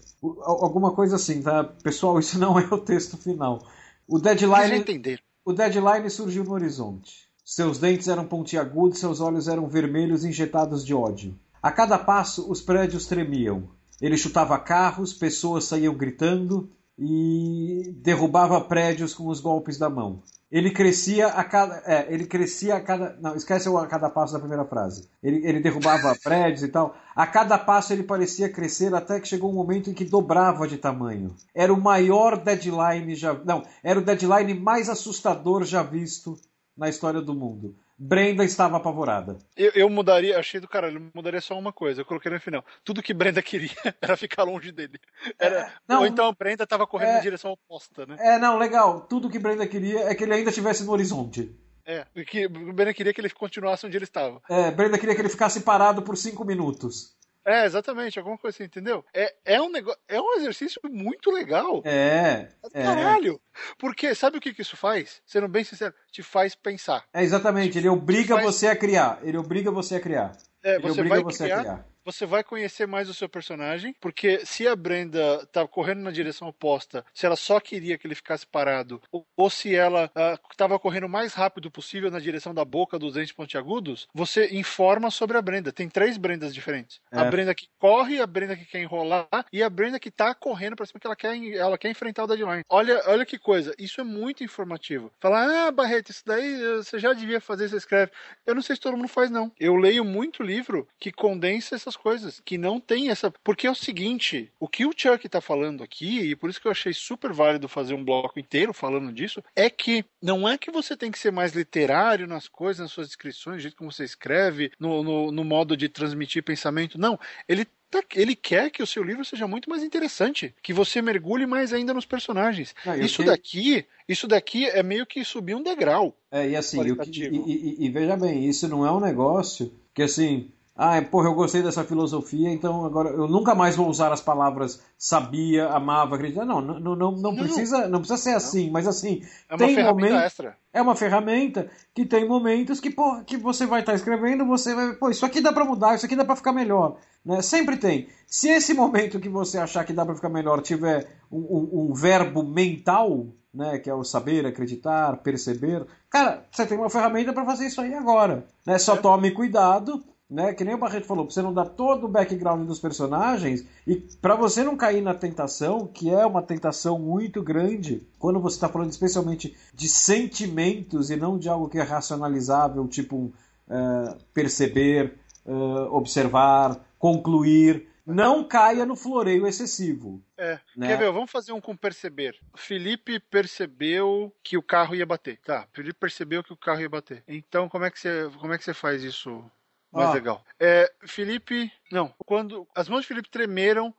alguma coisa assim, tá? Pessoal, isso não é o texto final. O deadline. entender. O deadline surgiu no horizonte. Seus dentes eram pontiagudos, seus olhos eram vermelhos injetados de ódio. A cada passo, os prédios tremiam. Ele chutava carros, pessoas saíam gritando e derrubava prédios com os golpes da mão. Ele crescia a cada. É, ele crescia a cada. Não, esquece o a cada passo da primeira frase. Ele, ele derrubava prédios e tal. A cada passo ele parecia crescer até que chegou um momento em que dobrava de tamanho. Era o maior deadline já. Não, era o deadline mais assustador já visto na história do mundo. Brenda estava apavorada. Eu, eu mudaria, achei do caralho, eu mudaria só uma coisa, eu coloquei no final. Tudo que Brenda queria era ficar longe dele. Era, é, não, ou então a Brenda estava correndo é, na direção oposta, né? É, não, legal. Tudo que Brenda queria é que ele ainda estivesse no horizonte. É, que Brenda queria que ele continuasse onde ele estava. É, Brenda queria que ele ficasse parado por cinco minutos. É, exatamente, alguma coisa assim, entendeu? É, é, um, negócio, é um exercício muito legal. É. é. Caralho! É. Porque sabe o que, que isso faz? Sendo bem sincero, te faz pensar. É, exatamente, ele obriga faz... você a criar. Ele obriga você a criar. É, ele você vai você criar, criar, você vai conhecer mais o seu personagem, porque se a Brenda tá correndo na direção oposta, se ela só queria que ele ficasse parado, ou, ou se ela estava uh, correndo o mais rápido possível na direção da boca dos dentes pontiagudos, você informa sobre a Brenda. Tem três Brendas diferentes. É. A Brenda que corre, a Brenda que quer enrolar e a Brenda que tá correndo para cima que ela quer, ela quer enfrentar o deadline. Olha, olha que coisa, isso é muito informativo. Falar, ah, Barreto, isso daí eh, você já devia fazer, você escreve. Eu não sei se todo mundo faz, não. Eu leio muito livro que condensa essas coisas, que não tem essa. Porque é o seguinte: o que o Chuck tá falando aqui, e por isso que eu achei super válido fazer um bloco inteiro falando disso, é que não é que você tem que ser mais literário nas coisas, nas suas descrições, do jeito como você escreve, no, no, no modo de transmitir pensamento. Não. Ele tá, ele quer que o seu livro seja muito mais interessante, que você mergulhe mais ainda nos personagens. Não, isso que... daqui, isso daqui é meio que subir um degrau. É, e assim, e, e, e, veja bem, isso não é um negócio que assim, ah, porra, eu gostei dessa filosofia, então agora eu nunca mais vou usar as palavras sabia, amava, acreditava. Não, não, não, não, precisa, não precisa ser assim, mas assim, É uma tem ferramenta momentos, é uma ferramenta que tem momentos que, porra, que você vai estar escrevendo, você vai, pô, isso aqui dá pra mudar, isso aqui dá pra ficar melhor, né? Sempre tem. Se esse momento que você achar que dá pra ficar melhor tiver um, um- um verbo mental, né, que é o saber, acreditar, perceber, cara, você tem uma ferramenta pra fazer isso aí agora, né? Só tome cuidado né? Que nem o Barreto falou, pra você não dar todo o background dos personagens e para você não cair na tentação, que é uma tentação muito grande, quando você está falando especialmente de sentimentos e não de algo que é racionalizável, tipo eh, perceber, eh, observar, concluir. Não caia no floreio excessivo. É. Né? Quer ver? Vamos fazer um com perceber. Felipe percebeu que o carro ia bater. Tá, Felipe percebeu que o carro ia bater. Então, como é que você, como é que você faz isso mais Ah. legal? É, Felipe, não, quando as mãos de Felipe tremeram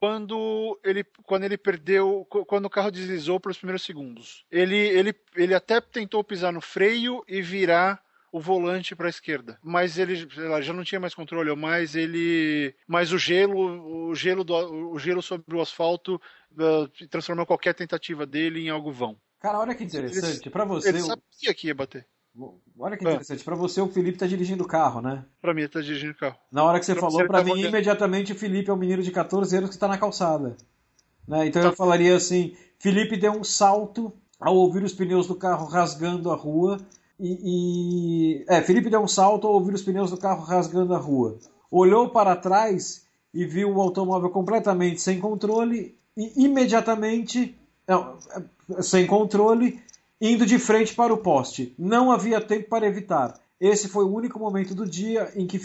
quando ele, quando ele perdeu, qu- quando o carro deslizou pelos primeiros segundos. Ele, ele, ele até tentou pisar no freio e virar o volante para a esquerda, mas ele lá, já não tinha mais controle, mas ele, mas o gelo, o gelo, do, o gelo sobre o asfalto uh, transformou qualquer tentativa dele em algo vão. Cara, olha que interessante. Para você, Ele sabia que ia bater. Olha que Ah. interessante. Para você, o Felipe tá dirigindo o carro, né? Pra mim, ele tá dirigindo o carro. Na hora que você Pra falou, pra tá mim, olhando. imediatamente o Felipe é um menino de 14 anos que está na calçada. Né? Então eu Tá. falaria assim: Felipe deu um salto ao ouvir os pneus do carro rasgando a rua. E, e- É, Felipe deu um salto ao ouvir os pneus do carro rasgando a rua. Olhou para trás e viu o automóvel completamente sem controle e imediatamente. Não, é, sem controle, indo de frente para o poste. Não havia tempo para evitar. Esse foi o único momento do dia em que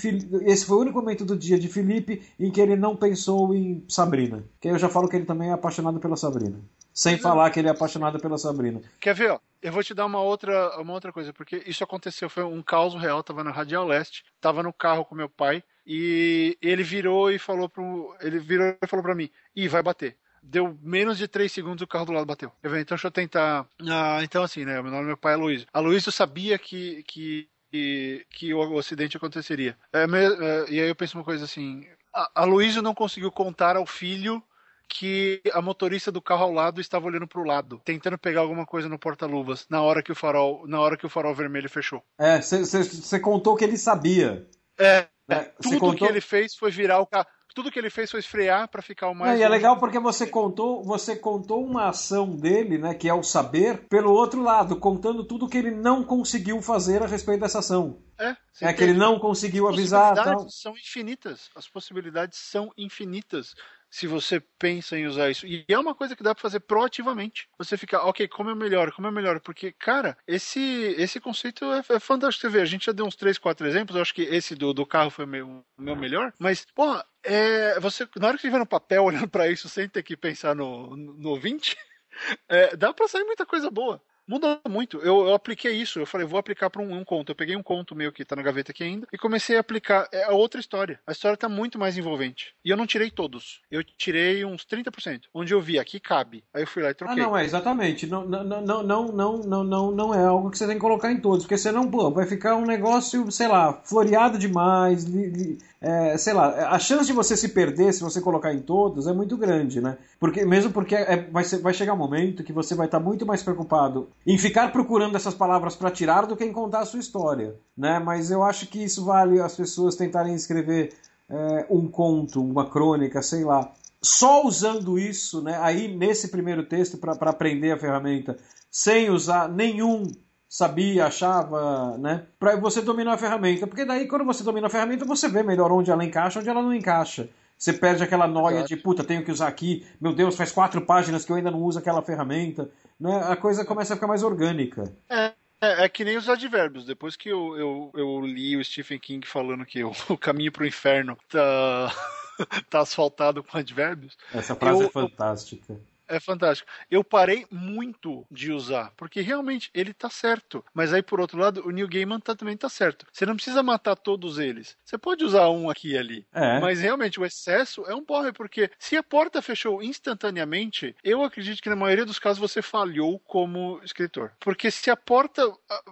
esse foi o único momento do dia de Felipe em que ele não pensou em Sabrina. Que aí eu já falo que ele também é apaixonado pela Sabrina. Sem falar que ele é apaixonado pela Sabrina. Quer ver, ó? Eu vou te dar uma outra, uma outra coisa, porque isso aconteceu, foi um caos real, tava na Radial Leste, tava no carro com meu pai, e ele virou e falou pro. Ele virou e falou pra mim, ih, vai bater. Deu menos de 3 segundos o carro do lado bateu. Eu falei, então deixa eu tentar. Ah, então assim, né? O nome do meu pai é Luiz. A Luiz sabia que, que, que, que o, acidente aconteceria. É, é, e aí eu penso uma coisa assim. A, a Luísa não conseguiu contar ao filho que a motorista do carro ao lado estava olhando para o lado, tentando pegar alguma coisa no porta-luvas, na hora que o farol, na hora que o farol vermelho fechou. É, você contou que ele sabia. É, né? Cê tudo contou- que ele fez foi virar o carro. Tudo que ele fez foi frear para ficar o mais. Não, e é legal porque você contou, você contou uma ação dele, né, que é o saber, pelo outro lado, contando tudo que ele não conseguiu fazer a respeito dessa ação. É, É que ele não conseguiu As avisar, tal. possibilidades são infinitas. As possibilidades são infinitas se você pensa em usar isso. E é uma coisa que dá pra fazer proativamente. Você fica, ok, como é melhor, como é melhor? Porque, cara, esse, esse conceito é, é fantástico. Você vê, a gente já deu uns 3, 4 exemplos. Eu acho que esse do, do carro foi o meu, meu melhor. Mas, pô, é, você, na hora que estiver no papel olhando pra isso sem ter que pensar no, no, no ouvinte, é, dá pra sair muita coisa boa muda muito. Eu, eu apliquei isso, eu falei, vou aplicar para um, um, conto. Eu peguei um conto meu que tá na gaveta aqui ainda e comecei a aplicar. É, é outra história. A história tá muito mais envolvente. E eu não tirei todos. Eu tirei uns 30%. Onde eu vi, aqui cabe. Aí eu fui lá e ah, troquei. Ah, não, é, exatamente. Não, não, não, não, não, não, não, é algo que você tem que colocar em todos, porque senão, pô, vai ficar um negócio, sei lá, floreado demais. Li, li, é, sei lá, a chance de você se perder se você colocar em todos é muito grande, né? Porque, mesmo porque é, vai, ser, vai chegar um momento que você vai estar tá muito mais preocupado em ficar procurando essas palavras para tirar do que em contar a sua história, né? Mas eu acho que isso vale as pessoas tentarem escrever é, um conto, uma crônica, sei lá, só usando isso, né, aí nesse primeiro texto para aprender a ferramenta, sem usar nenhum sabia, achava, né, para você dominar a ferramenta, porque daí quando você domina a ferramenta você vê melhor onde ela encaixa, onde ela não encaixa. Você perde aquela noia Exato. de puta, tenho que usar aqui, meu Deus, faz quatro páginas que eu ainda não uso aquela ferramenta, né? A coisa começa a ficar mais orgânica. É, é que nem os advérbios. Depois que eu, eu, eu li o Stephen King falando que o, o caminho pro inferno tá, tá asfaltado com advérbios, Essa frase Eu- é fantástica. É fantástico. Eu parei muito de usar, porque realmente ele tá certo. Mas aí, por outro lado, o Neil Gaiman tá, também tá certo. Você não precisa matar todos eles. Você pode usar um aqui e ali. É. Mas realmente o excesso é um porre, porque se a porta fechou instantaneamente, eu acredito que na maioria dos casos você falhou como escritor. Porque se a porta a,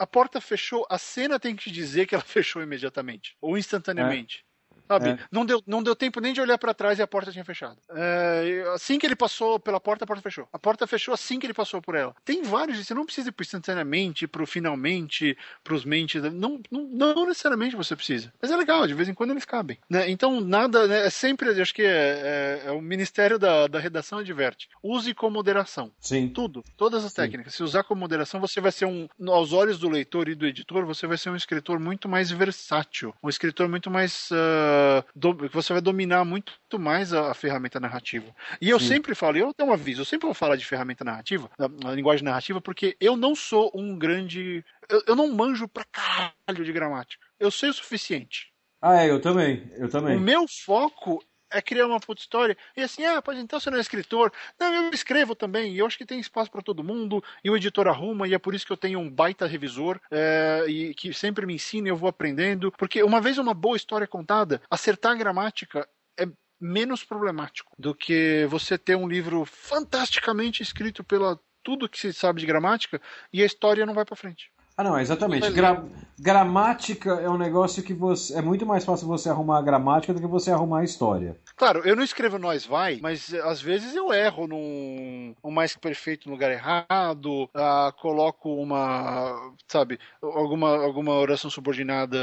a porta fechou, a cena tem que te dizer que ela fechou imediatamente ou instantaneamente. Sabe? É. Não, deu, não deu tempo nem de olhar pra trás e a porta tinha fechado. É, assim que ele passou pela porta, a porta fechou. A porta fechou assim que ele passou por ela. Tem vários, você não precisa ir pro instantaneamente, pro finalmente, pros mentes. Não, não, não necessariamente você precisa. Mas é legal, de vez em quando eles cabem. né? Então, nada, né, é sempre, acho que é, é- é o Ministério da, da Redação adverte. Use com moderação. Sim. Tudo, todas as Sim. técnicas. Se usar com moderação, você vai ser um, aos olhos do leitor e do editor, você vai ser um escritor muito mais versátil, um escritor muito mais, ah, do- você vai dominar muito mais a, a ferramenta narrativa. E eu Sim. sempre falo, eu tenho um aviso, eu sempre vou falar de ferramenta narrativa, da- a linguagem narrativa, porque eu não sou um grande, eu, eu não manjo pra caralho de gramática. Eu sei o suficiente. Ah, é, eu também. Eu também. O meu foco é criar uma puta história. E assim, ah, pois então você não é escritor. Não, eu escrevo também. E eu acho que tem espaço para todo mundo. E o editor arruma. E é por isso que eu tenho um baita revisor. é, e que sempre me ensina e eu vou aprendendo. Porque uma vez uma boa história contada, acertar a gramática é menos problemático do que você ter um livro fantasticamente escrito pela tudo que se sabe de gramática e a história não vai para frente. Ah, não, exatamente. Mas- Gra- gramática é um negócio que você. É muito mais fácil você arrumar a gramática do que você arrumar a história. Claro, eu não escrevo nós vai, mas eh, às vezes eu erro num um mais que perfeito no lugar errado, ah, coloco uma, sabe, alguma, alguma oração subordinada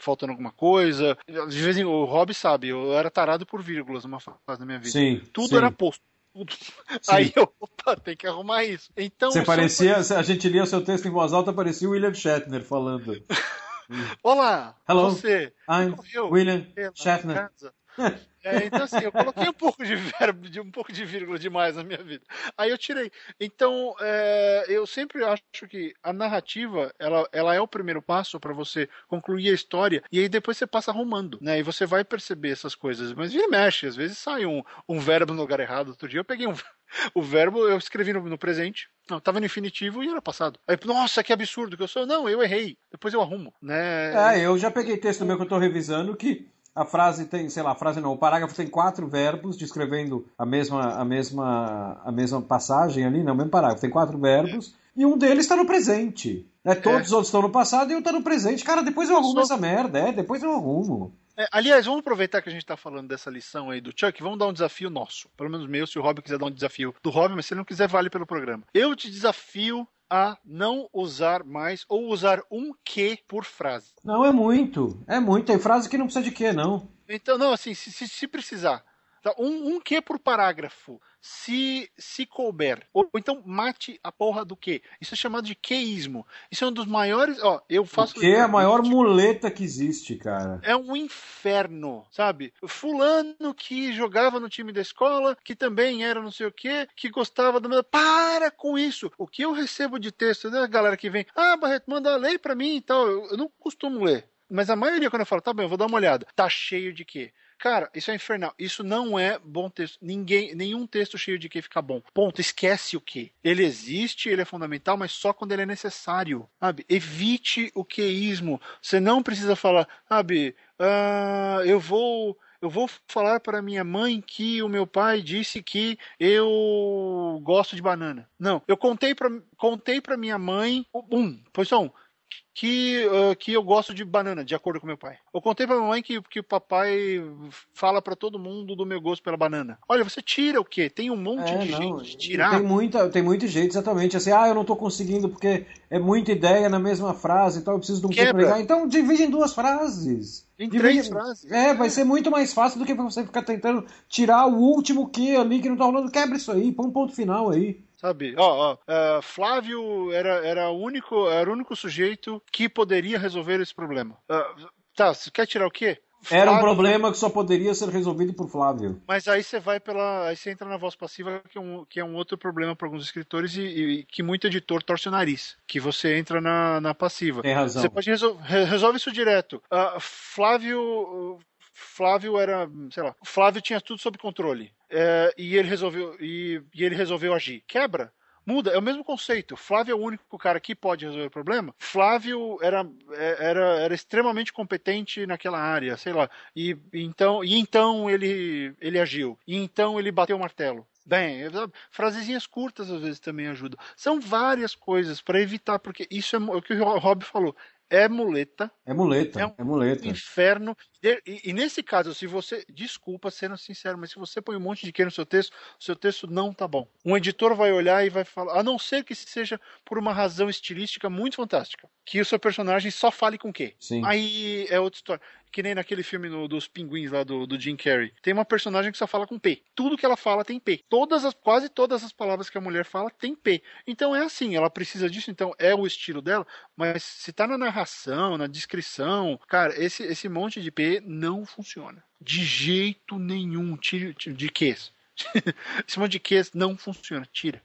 faltando alguma coisa. De vez em o Rob sabe, eu era tarado por vírgulas numa fase da minha vida. Sim. Tudo sim. era posto. Tudo. Aí eu, opa, tem que arrumar isso. Então, Você eu- parecia. A gente lia o seu texto em voz alta, parecia o William Shatner falando. Olá, Hello. você. I'm William Shatner. É, então assim, eu coloquei um pouco de verbo, de um pouco de vírgula demais na minha vida. Aí eu tirei. Então, é, eu sempre acho que a narrativa, ela, ela é o primeiro passo para você concluir a história e aí depois você passa arrumando, né? E você vai perceber essas coisas. Mas vira mexe, às vezes sai um, um verbo no lugar errado. Outro dia eu peguei um o verbo, eu escrevi no, no presente, não, tava no infinitivo e era passado. Aí, nossa, que absurdo que eu sou. Não, eu errei. Depois eu arrumo, né? É, eu já peguei texto meu que eu tô revisando que a frase tem, sei lá, a frase não, o parágrafo tem quatro verbos descrevendo a mesma, a mesma, a mesma passagem ali, não, o mesmo parágrafo, tem quatro verbos e um deles está no presente. Né? Todos É. os outros estão no passado e um está no presente. Cara, depois eu arrumo essa merda, é, depois eu arrumo. É, aliás, vamos aproveitar que a gente tá falando dessa lição aí do Chuck, vamos dar um desafio nosso. Pelo menos meu, se o Rob quiser dar um desafio do Rob, mas se ele não quiser, vale pelo programa. Eu te desafio a não usar mais ou usar um que por frase. Não, é muito, é muito. Tem frase que não precisa de quê, não. Então, não, assim, se, se, se precisar. Um, um que por parágrafo, se, se couber. Ou, ou então mate a porra do que. Isso é chamado de queísmo. Isso é um dos maiores. Ó, eu faço. Porque é a maior muleta que existe, cara. É um inferno, sabe? Fulano que jogava no time da escola, que também era não sei o quê, que gostava do. Para com isso! O que eu recebo de texto da galera que vem, ah, Barreto, manda ler pra mim e tal. Eu, eu não costumo ler. Mas a maioria, quando eu falo, tá bem, eu vou dar uma olhada. Tá cheio de quê? Cara, isso é infernal. Isso não é bom texto. Ninguém, nenhum texto cheio de que fica bom. Ponto. Esquece o que. Ele existe, ele é fundamental, mas só quando ele é necessário. Sabe? Evite o queísmo. Você não precisa falar, sabe? ah, eu vou. Eu vou falar para minha mãe que o meu pai disse que eu gosto de banana. Não, eu contei para contei para minha mãe, um, pois um, que, uh, que eu gosto de banana, de acordo com meu pai. Eu contei pra mamãe que, que o papai fala para todo mundo do meu gosto pela banana. Olha, você tira o quê? Tem um monte É, de não, jeito de tirar. Tem, muita, tem muito jeito, exatamente. Assim, ah, eu não tô conseguindo porque é muita ideia na mesma frase e tal, eu preciso de um que Quebra. Então divide em duas frases. Em três frases. É, vai ser muito mais fácil do que você ficar tentando tirar o último que ali que não tá rolando. Quebra isso aí, põe um ponto final aí. Sabe? Ó, ó, uh, Flávio era, era, o único, era o único sujeito que poderia resolver esse problema. Uh, tá, você quer tirar o quê? Era um Flávio- problema que só poderia ser resolvido por Flávio. Mas aí você vai pela. Aí você entra na voz passiva, que é um, que é um outro problema para alguns escritores e, e que muito editor torce o nariz. Que você entra na, na passiva. Tem razão. Você pode resol re- resolve isso direto. Ah, Flávio. Flávio era, sei lá, Flávio tinha tudo sob controle. É, e ele resolveu e, e ele resolveu agir. Quebra. Muda, é o mesmo conceito. Flávio é o único cara que pode resolver o problema. Flávio era, é, era, era extremamente competente naquela área, sei lá. E então, e então ele, ele agiu. E então ele bateu o martelo. Bem, frasezinhas curtas às vezes também ajudam. São várias coisas para evitar, porque isso é o que o Rob falou é muleta. É muleta, é, um é muleta. inferno. E, e, nesse caso, se você. Desculpa sendo sincero, mas se você põe um monte de que no seu texto, o seu texto não tá bom. Um editor vai olhar e vai falar. A não ser que seja por uma razão estilística muito fantástica. Que o seu personagem só fale com o quê? Sim. Aí é outra história que nem naquele filme no, dos pinguins lá do, do Jim Carrey. Tem uma personagem que só fala com P. Tudo que ela fala tem P. Todas as, quase todas as palavras que a mulher fala tem P. Então é assim, ela precisa disso, então é o estilo dela, mas se tá na narração, na descrição, cara, esse, esse monte de P não funciona. De jeito nenhum. Tire, de que? esse de que não funciona. Tira.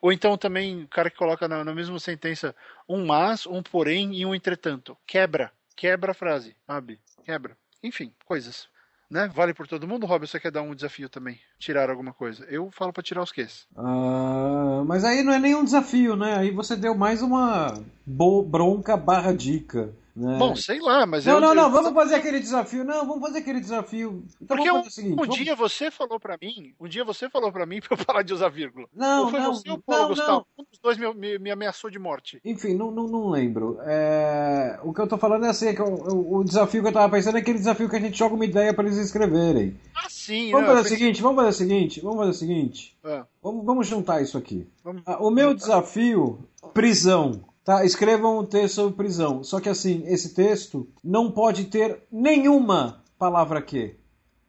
Ou então também o cara que coloca na, na mesma sentença um mas, um porém e um entretanto. Quebra. Quebra a frase, sabe? quebra. Enfim, coisas. Né? Vale por todo mundo, Rob? Você quer dar um desafio também? Tirar alguma coisa? Eu falo para tirar os quês. Uh, mas aí não é nenhum desafio, né? Aí você deu mais uma bronca barra dica. Né? Bom, sei lá, mas não, eu, não, não, vamos fazer aquele desafio. Não, vamos fazer aquele desafio. Então Porque um, seguinte. Um vamos... dia você falou para mim, um dia você falou para mim para eu parar de usar vírgula. Não, ou foi não, você ou Paulo não, Gustavo? Não. Um dos dois me, me, me, ameaçou de morte. Enfim, não, não, não lembro. É... O que eu tô falando é assim, é que o, o, desafio que eu tava pensando é aquele desafio que a gente joga uma ideia para eles escreverem. Ah, sim. Vamos fazer o seguinte, vamos fazer o seguinte, vamos fazer o seguinte. É. Vamos, vamos juntar isso aqui. Vamos... Ah, o meu desafio, prisão. Tá, escrevam um texto sobre prisão. Só que assim, esse texto não pode ter nenhuma palavra que.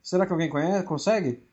Será que alguém conhece? Consegue?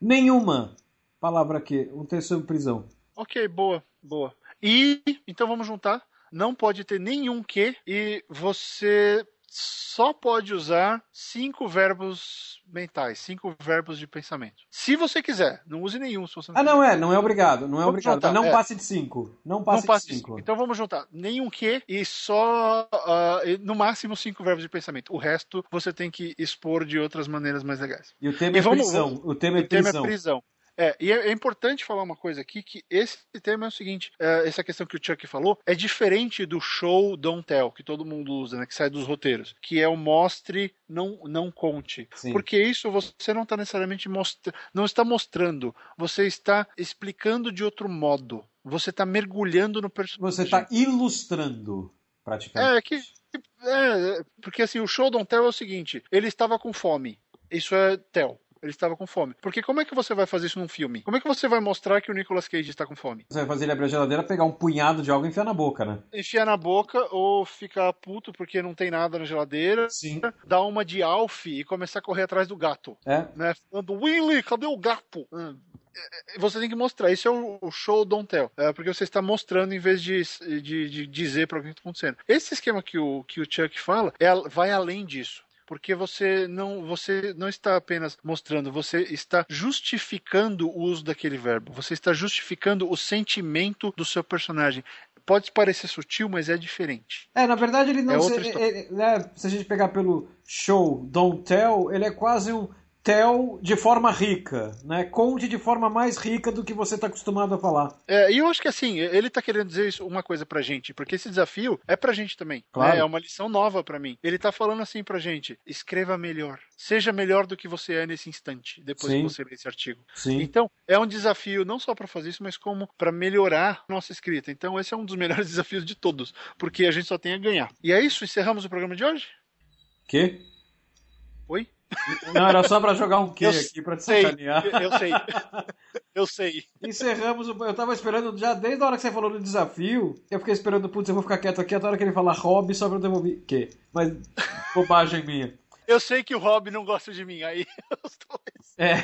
Nenhuma palavra que. Um texto sobre prisão. Ok, boa, boa. E então vamos juntar. Não pode ter nenhum que e você só pode usar cinco verbos mentais, cinco verbos de pensamento. Se você quiser, não use nenhum. Se você não ah, não é, não é obrigado, não é vamos obrigado. Juntar, não é. passe de cinco. Não passe, não passe de, cinco. de cinco. Então vamos juntar nenhum que e só uh, no máximo cinco verbos de pensamento. O resto você tem que expor de outras maneiras mais legais. E o tema e é vamos, prisão. O tema é o prisão. Tema é prisão. É, e é, é, importante falar uma coisa aqui, que esse tema é o seguinte, é, essa questão que o Chuck falou, é diferente do show don't tell, que todo mundo usa, né, que sai dos roteiros, que é o mostre, não, não conte. Sim. Porque isso você não está necessariamente mostrando, não está mostrando, você está explicando de outro modo. Você está mergulhando no personagem. Você está ilustrando, praticamente. É, que é, porque assim, o show don't tell é o seguinte, ele estava com fome. Isso é tell. Ele estava com fome. Porque como é que você vai fazer isso num filme? Como é que você vai mostrar que o Nicolas Cage está com fome? Você vai fazer ele abrir a geladeira, pegar um punhado de algo e enfiar na boca, né? Enfiar na boca ou ficar puto porque não tem nada na geladeira. Sim. Dar uma de Alf e começar a correr atrás do gato. É. Né? Falando, Willy, cadê o gato? Hum você tem que mostrar. Isso é o show don't tell. É porque você está mostrando em vez de, de, de dizer para alguém o que está acontecendo. Esse esquema que o, que o Chuck fala é, vai além disso porque você não, você não está apenas mostrando, você está justificando o uso daquele verbo. Você está justificando o sentimento do seu personagem. Pode parecer sutil, mas é diferente. É, na verdade ele não. É se, é, né, se a gente pegar pelo show Don't Tell, ele é quase um tell de forma rica, né? Conte de forma mais rica do que você está acostumado a falar. É, e eu acho que assim, ele está querendo dizer isso, uma coisa pra gente, porque esse desafio é pra gente também. Né? Claro. Né? É uma lição nova para mim. Ele está falando assim pra gente: escreva melhor. Seja melhor do que você é nesse instante, depois Sim. que você lê esse artigo. Sim. Então, é um desafio não só para fazer isso, mas como para melhorar nossa escrita. Então, esse é um dos melhores desafios de todos, porque a gente só tem a ganhar. E é isso, encerramos o programa de hoje? Que? Oi? Não, era só para jogar um quê aqui para te sei, sacanear. Eu sei. Eu sei. Encerramos. Eu tava esperando já desde a hora que você falou do desafio. Eu fiquei esperando, putz, eu vou ficar quieto aqui até a hora que ele falar hobby só pra eu devolver. Que? Mas bobagem minha. Eu sei que o Rob não gosta de mim, aí os dois. É.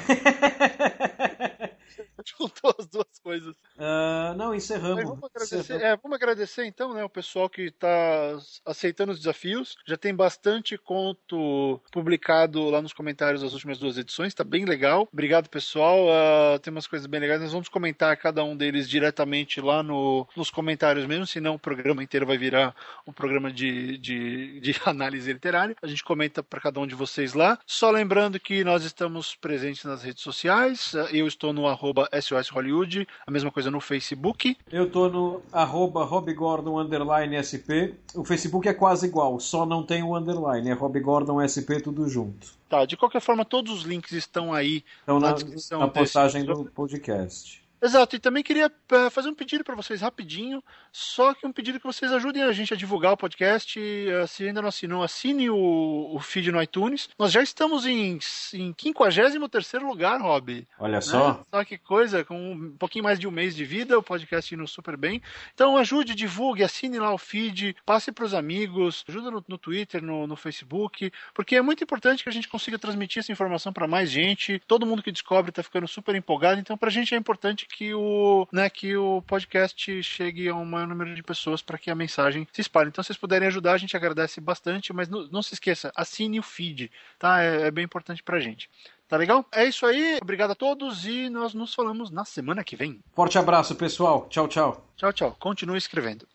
Juntou as duas coisas. Uh, não, encerramos. Vamos agradecer, é, vamos agradecer, então, né, o pessoal que está aceitando os desafios. Já tem bastante conto publicado lá nos comentários das últimas duas edições, está bem legal. Obrigado, pessoal. Uh, tem umas coisas bem legais. Nós vamos comentar cada um deles diretamente lá no, nos comentários mesmo, senão o programa inteiro vai virar um programa de, de, de análise literária. A gente comenta para cada um de vocês lá. Só lembrando que nós estamos presentes nas redes sociais. Eu estou no arroba SOS Hollywood, a mesma coisa no Facebook. Eu estou no arroba Rob Gordon underline SP. O Facebook é quase igual, só não tem o underline, é Rob Gordon SP tudo junto. Tá, de qualquer forma, todos os links estão aí então, na, na descrição na postagem desse... do podcast. Exato, e também queria uh, fazer um pedido para vocês rapidinho, só que um pedido que vocês ajudem a gente a divulgar o podcast. Uh, se ainda não assinou, assine o, o feed no iTunes. Nós já estamos em, em 53 lugar, Rob. Olha né? só. Só que coisa, com um pouquinho mais de um mês de vida, o podcast indo super bem. Então ajude, divulgue, assine lá o feed, passe para os amigos, ajuda no, no Twitter, no, no Facebook, porque é muito importante que a gente consiga transmitir essa informação para mais gente. Todo mundo que descobre está ficando super empolgado, então para a gente é importante que o, né, que o podcast chegue a um maior número de pessoas para que a mensagem se espalhe. Então, se vocês puderem ajudar, a gente agradece bastante, mas não, não se esqueça, assine o feed, tá? É, é bem importante para a gente. Tá legal? É isso aí. Obrigado a todos e nós nos falamos na semana que vem. Forte abraço, pessoal. Tchau, tchau. Tchau, tchau. Continue escrevendo.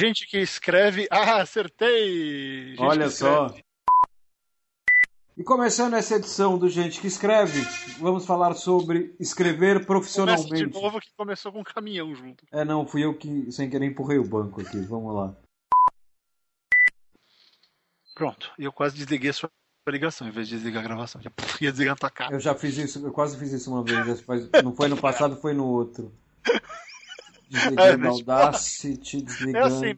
Gente que escreve. Ah, acertei! Gente Olha só. E começando essa edição do Gente que Escreve, vamos falar sobre escrever profissionalmente. Começa de novo que começou com um caminhão junto. É, não, fui eu que sem querer empurrei o banco aqui. Vamos lá. Pronto, eu quase desliguei a sua ligação em vez de desligar a gravação. Já ia desligar a tua cara. Eu já fiz isso, eu quase fiz isso uma vez. Não foi no passado, foi no outro. Desligando é, Audacity, desligando. É assim,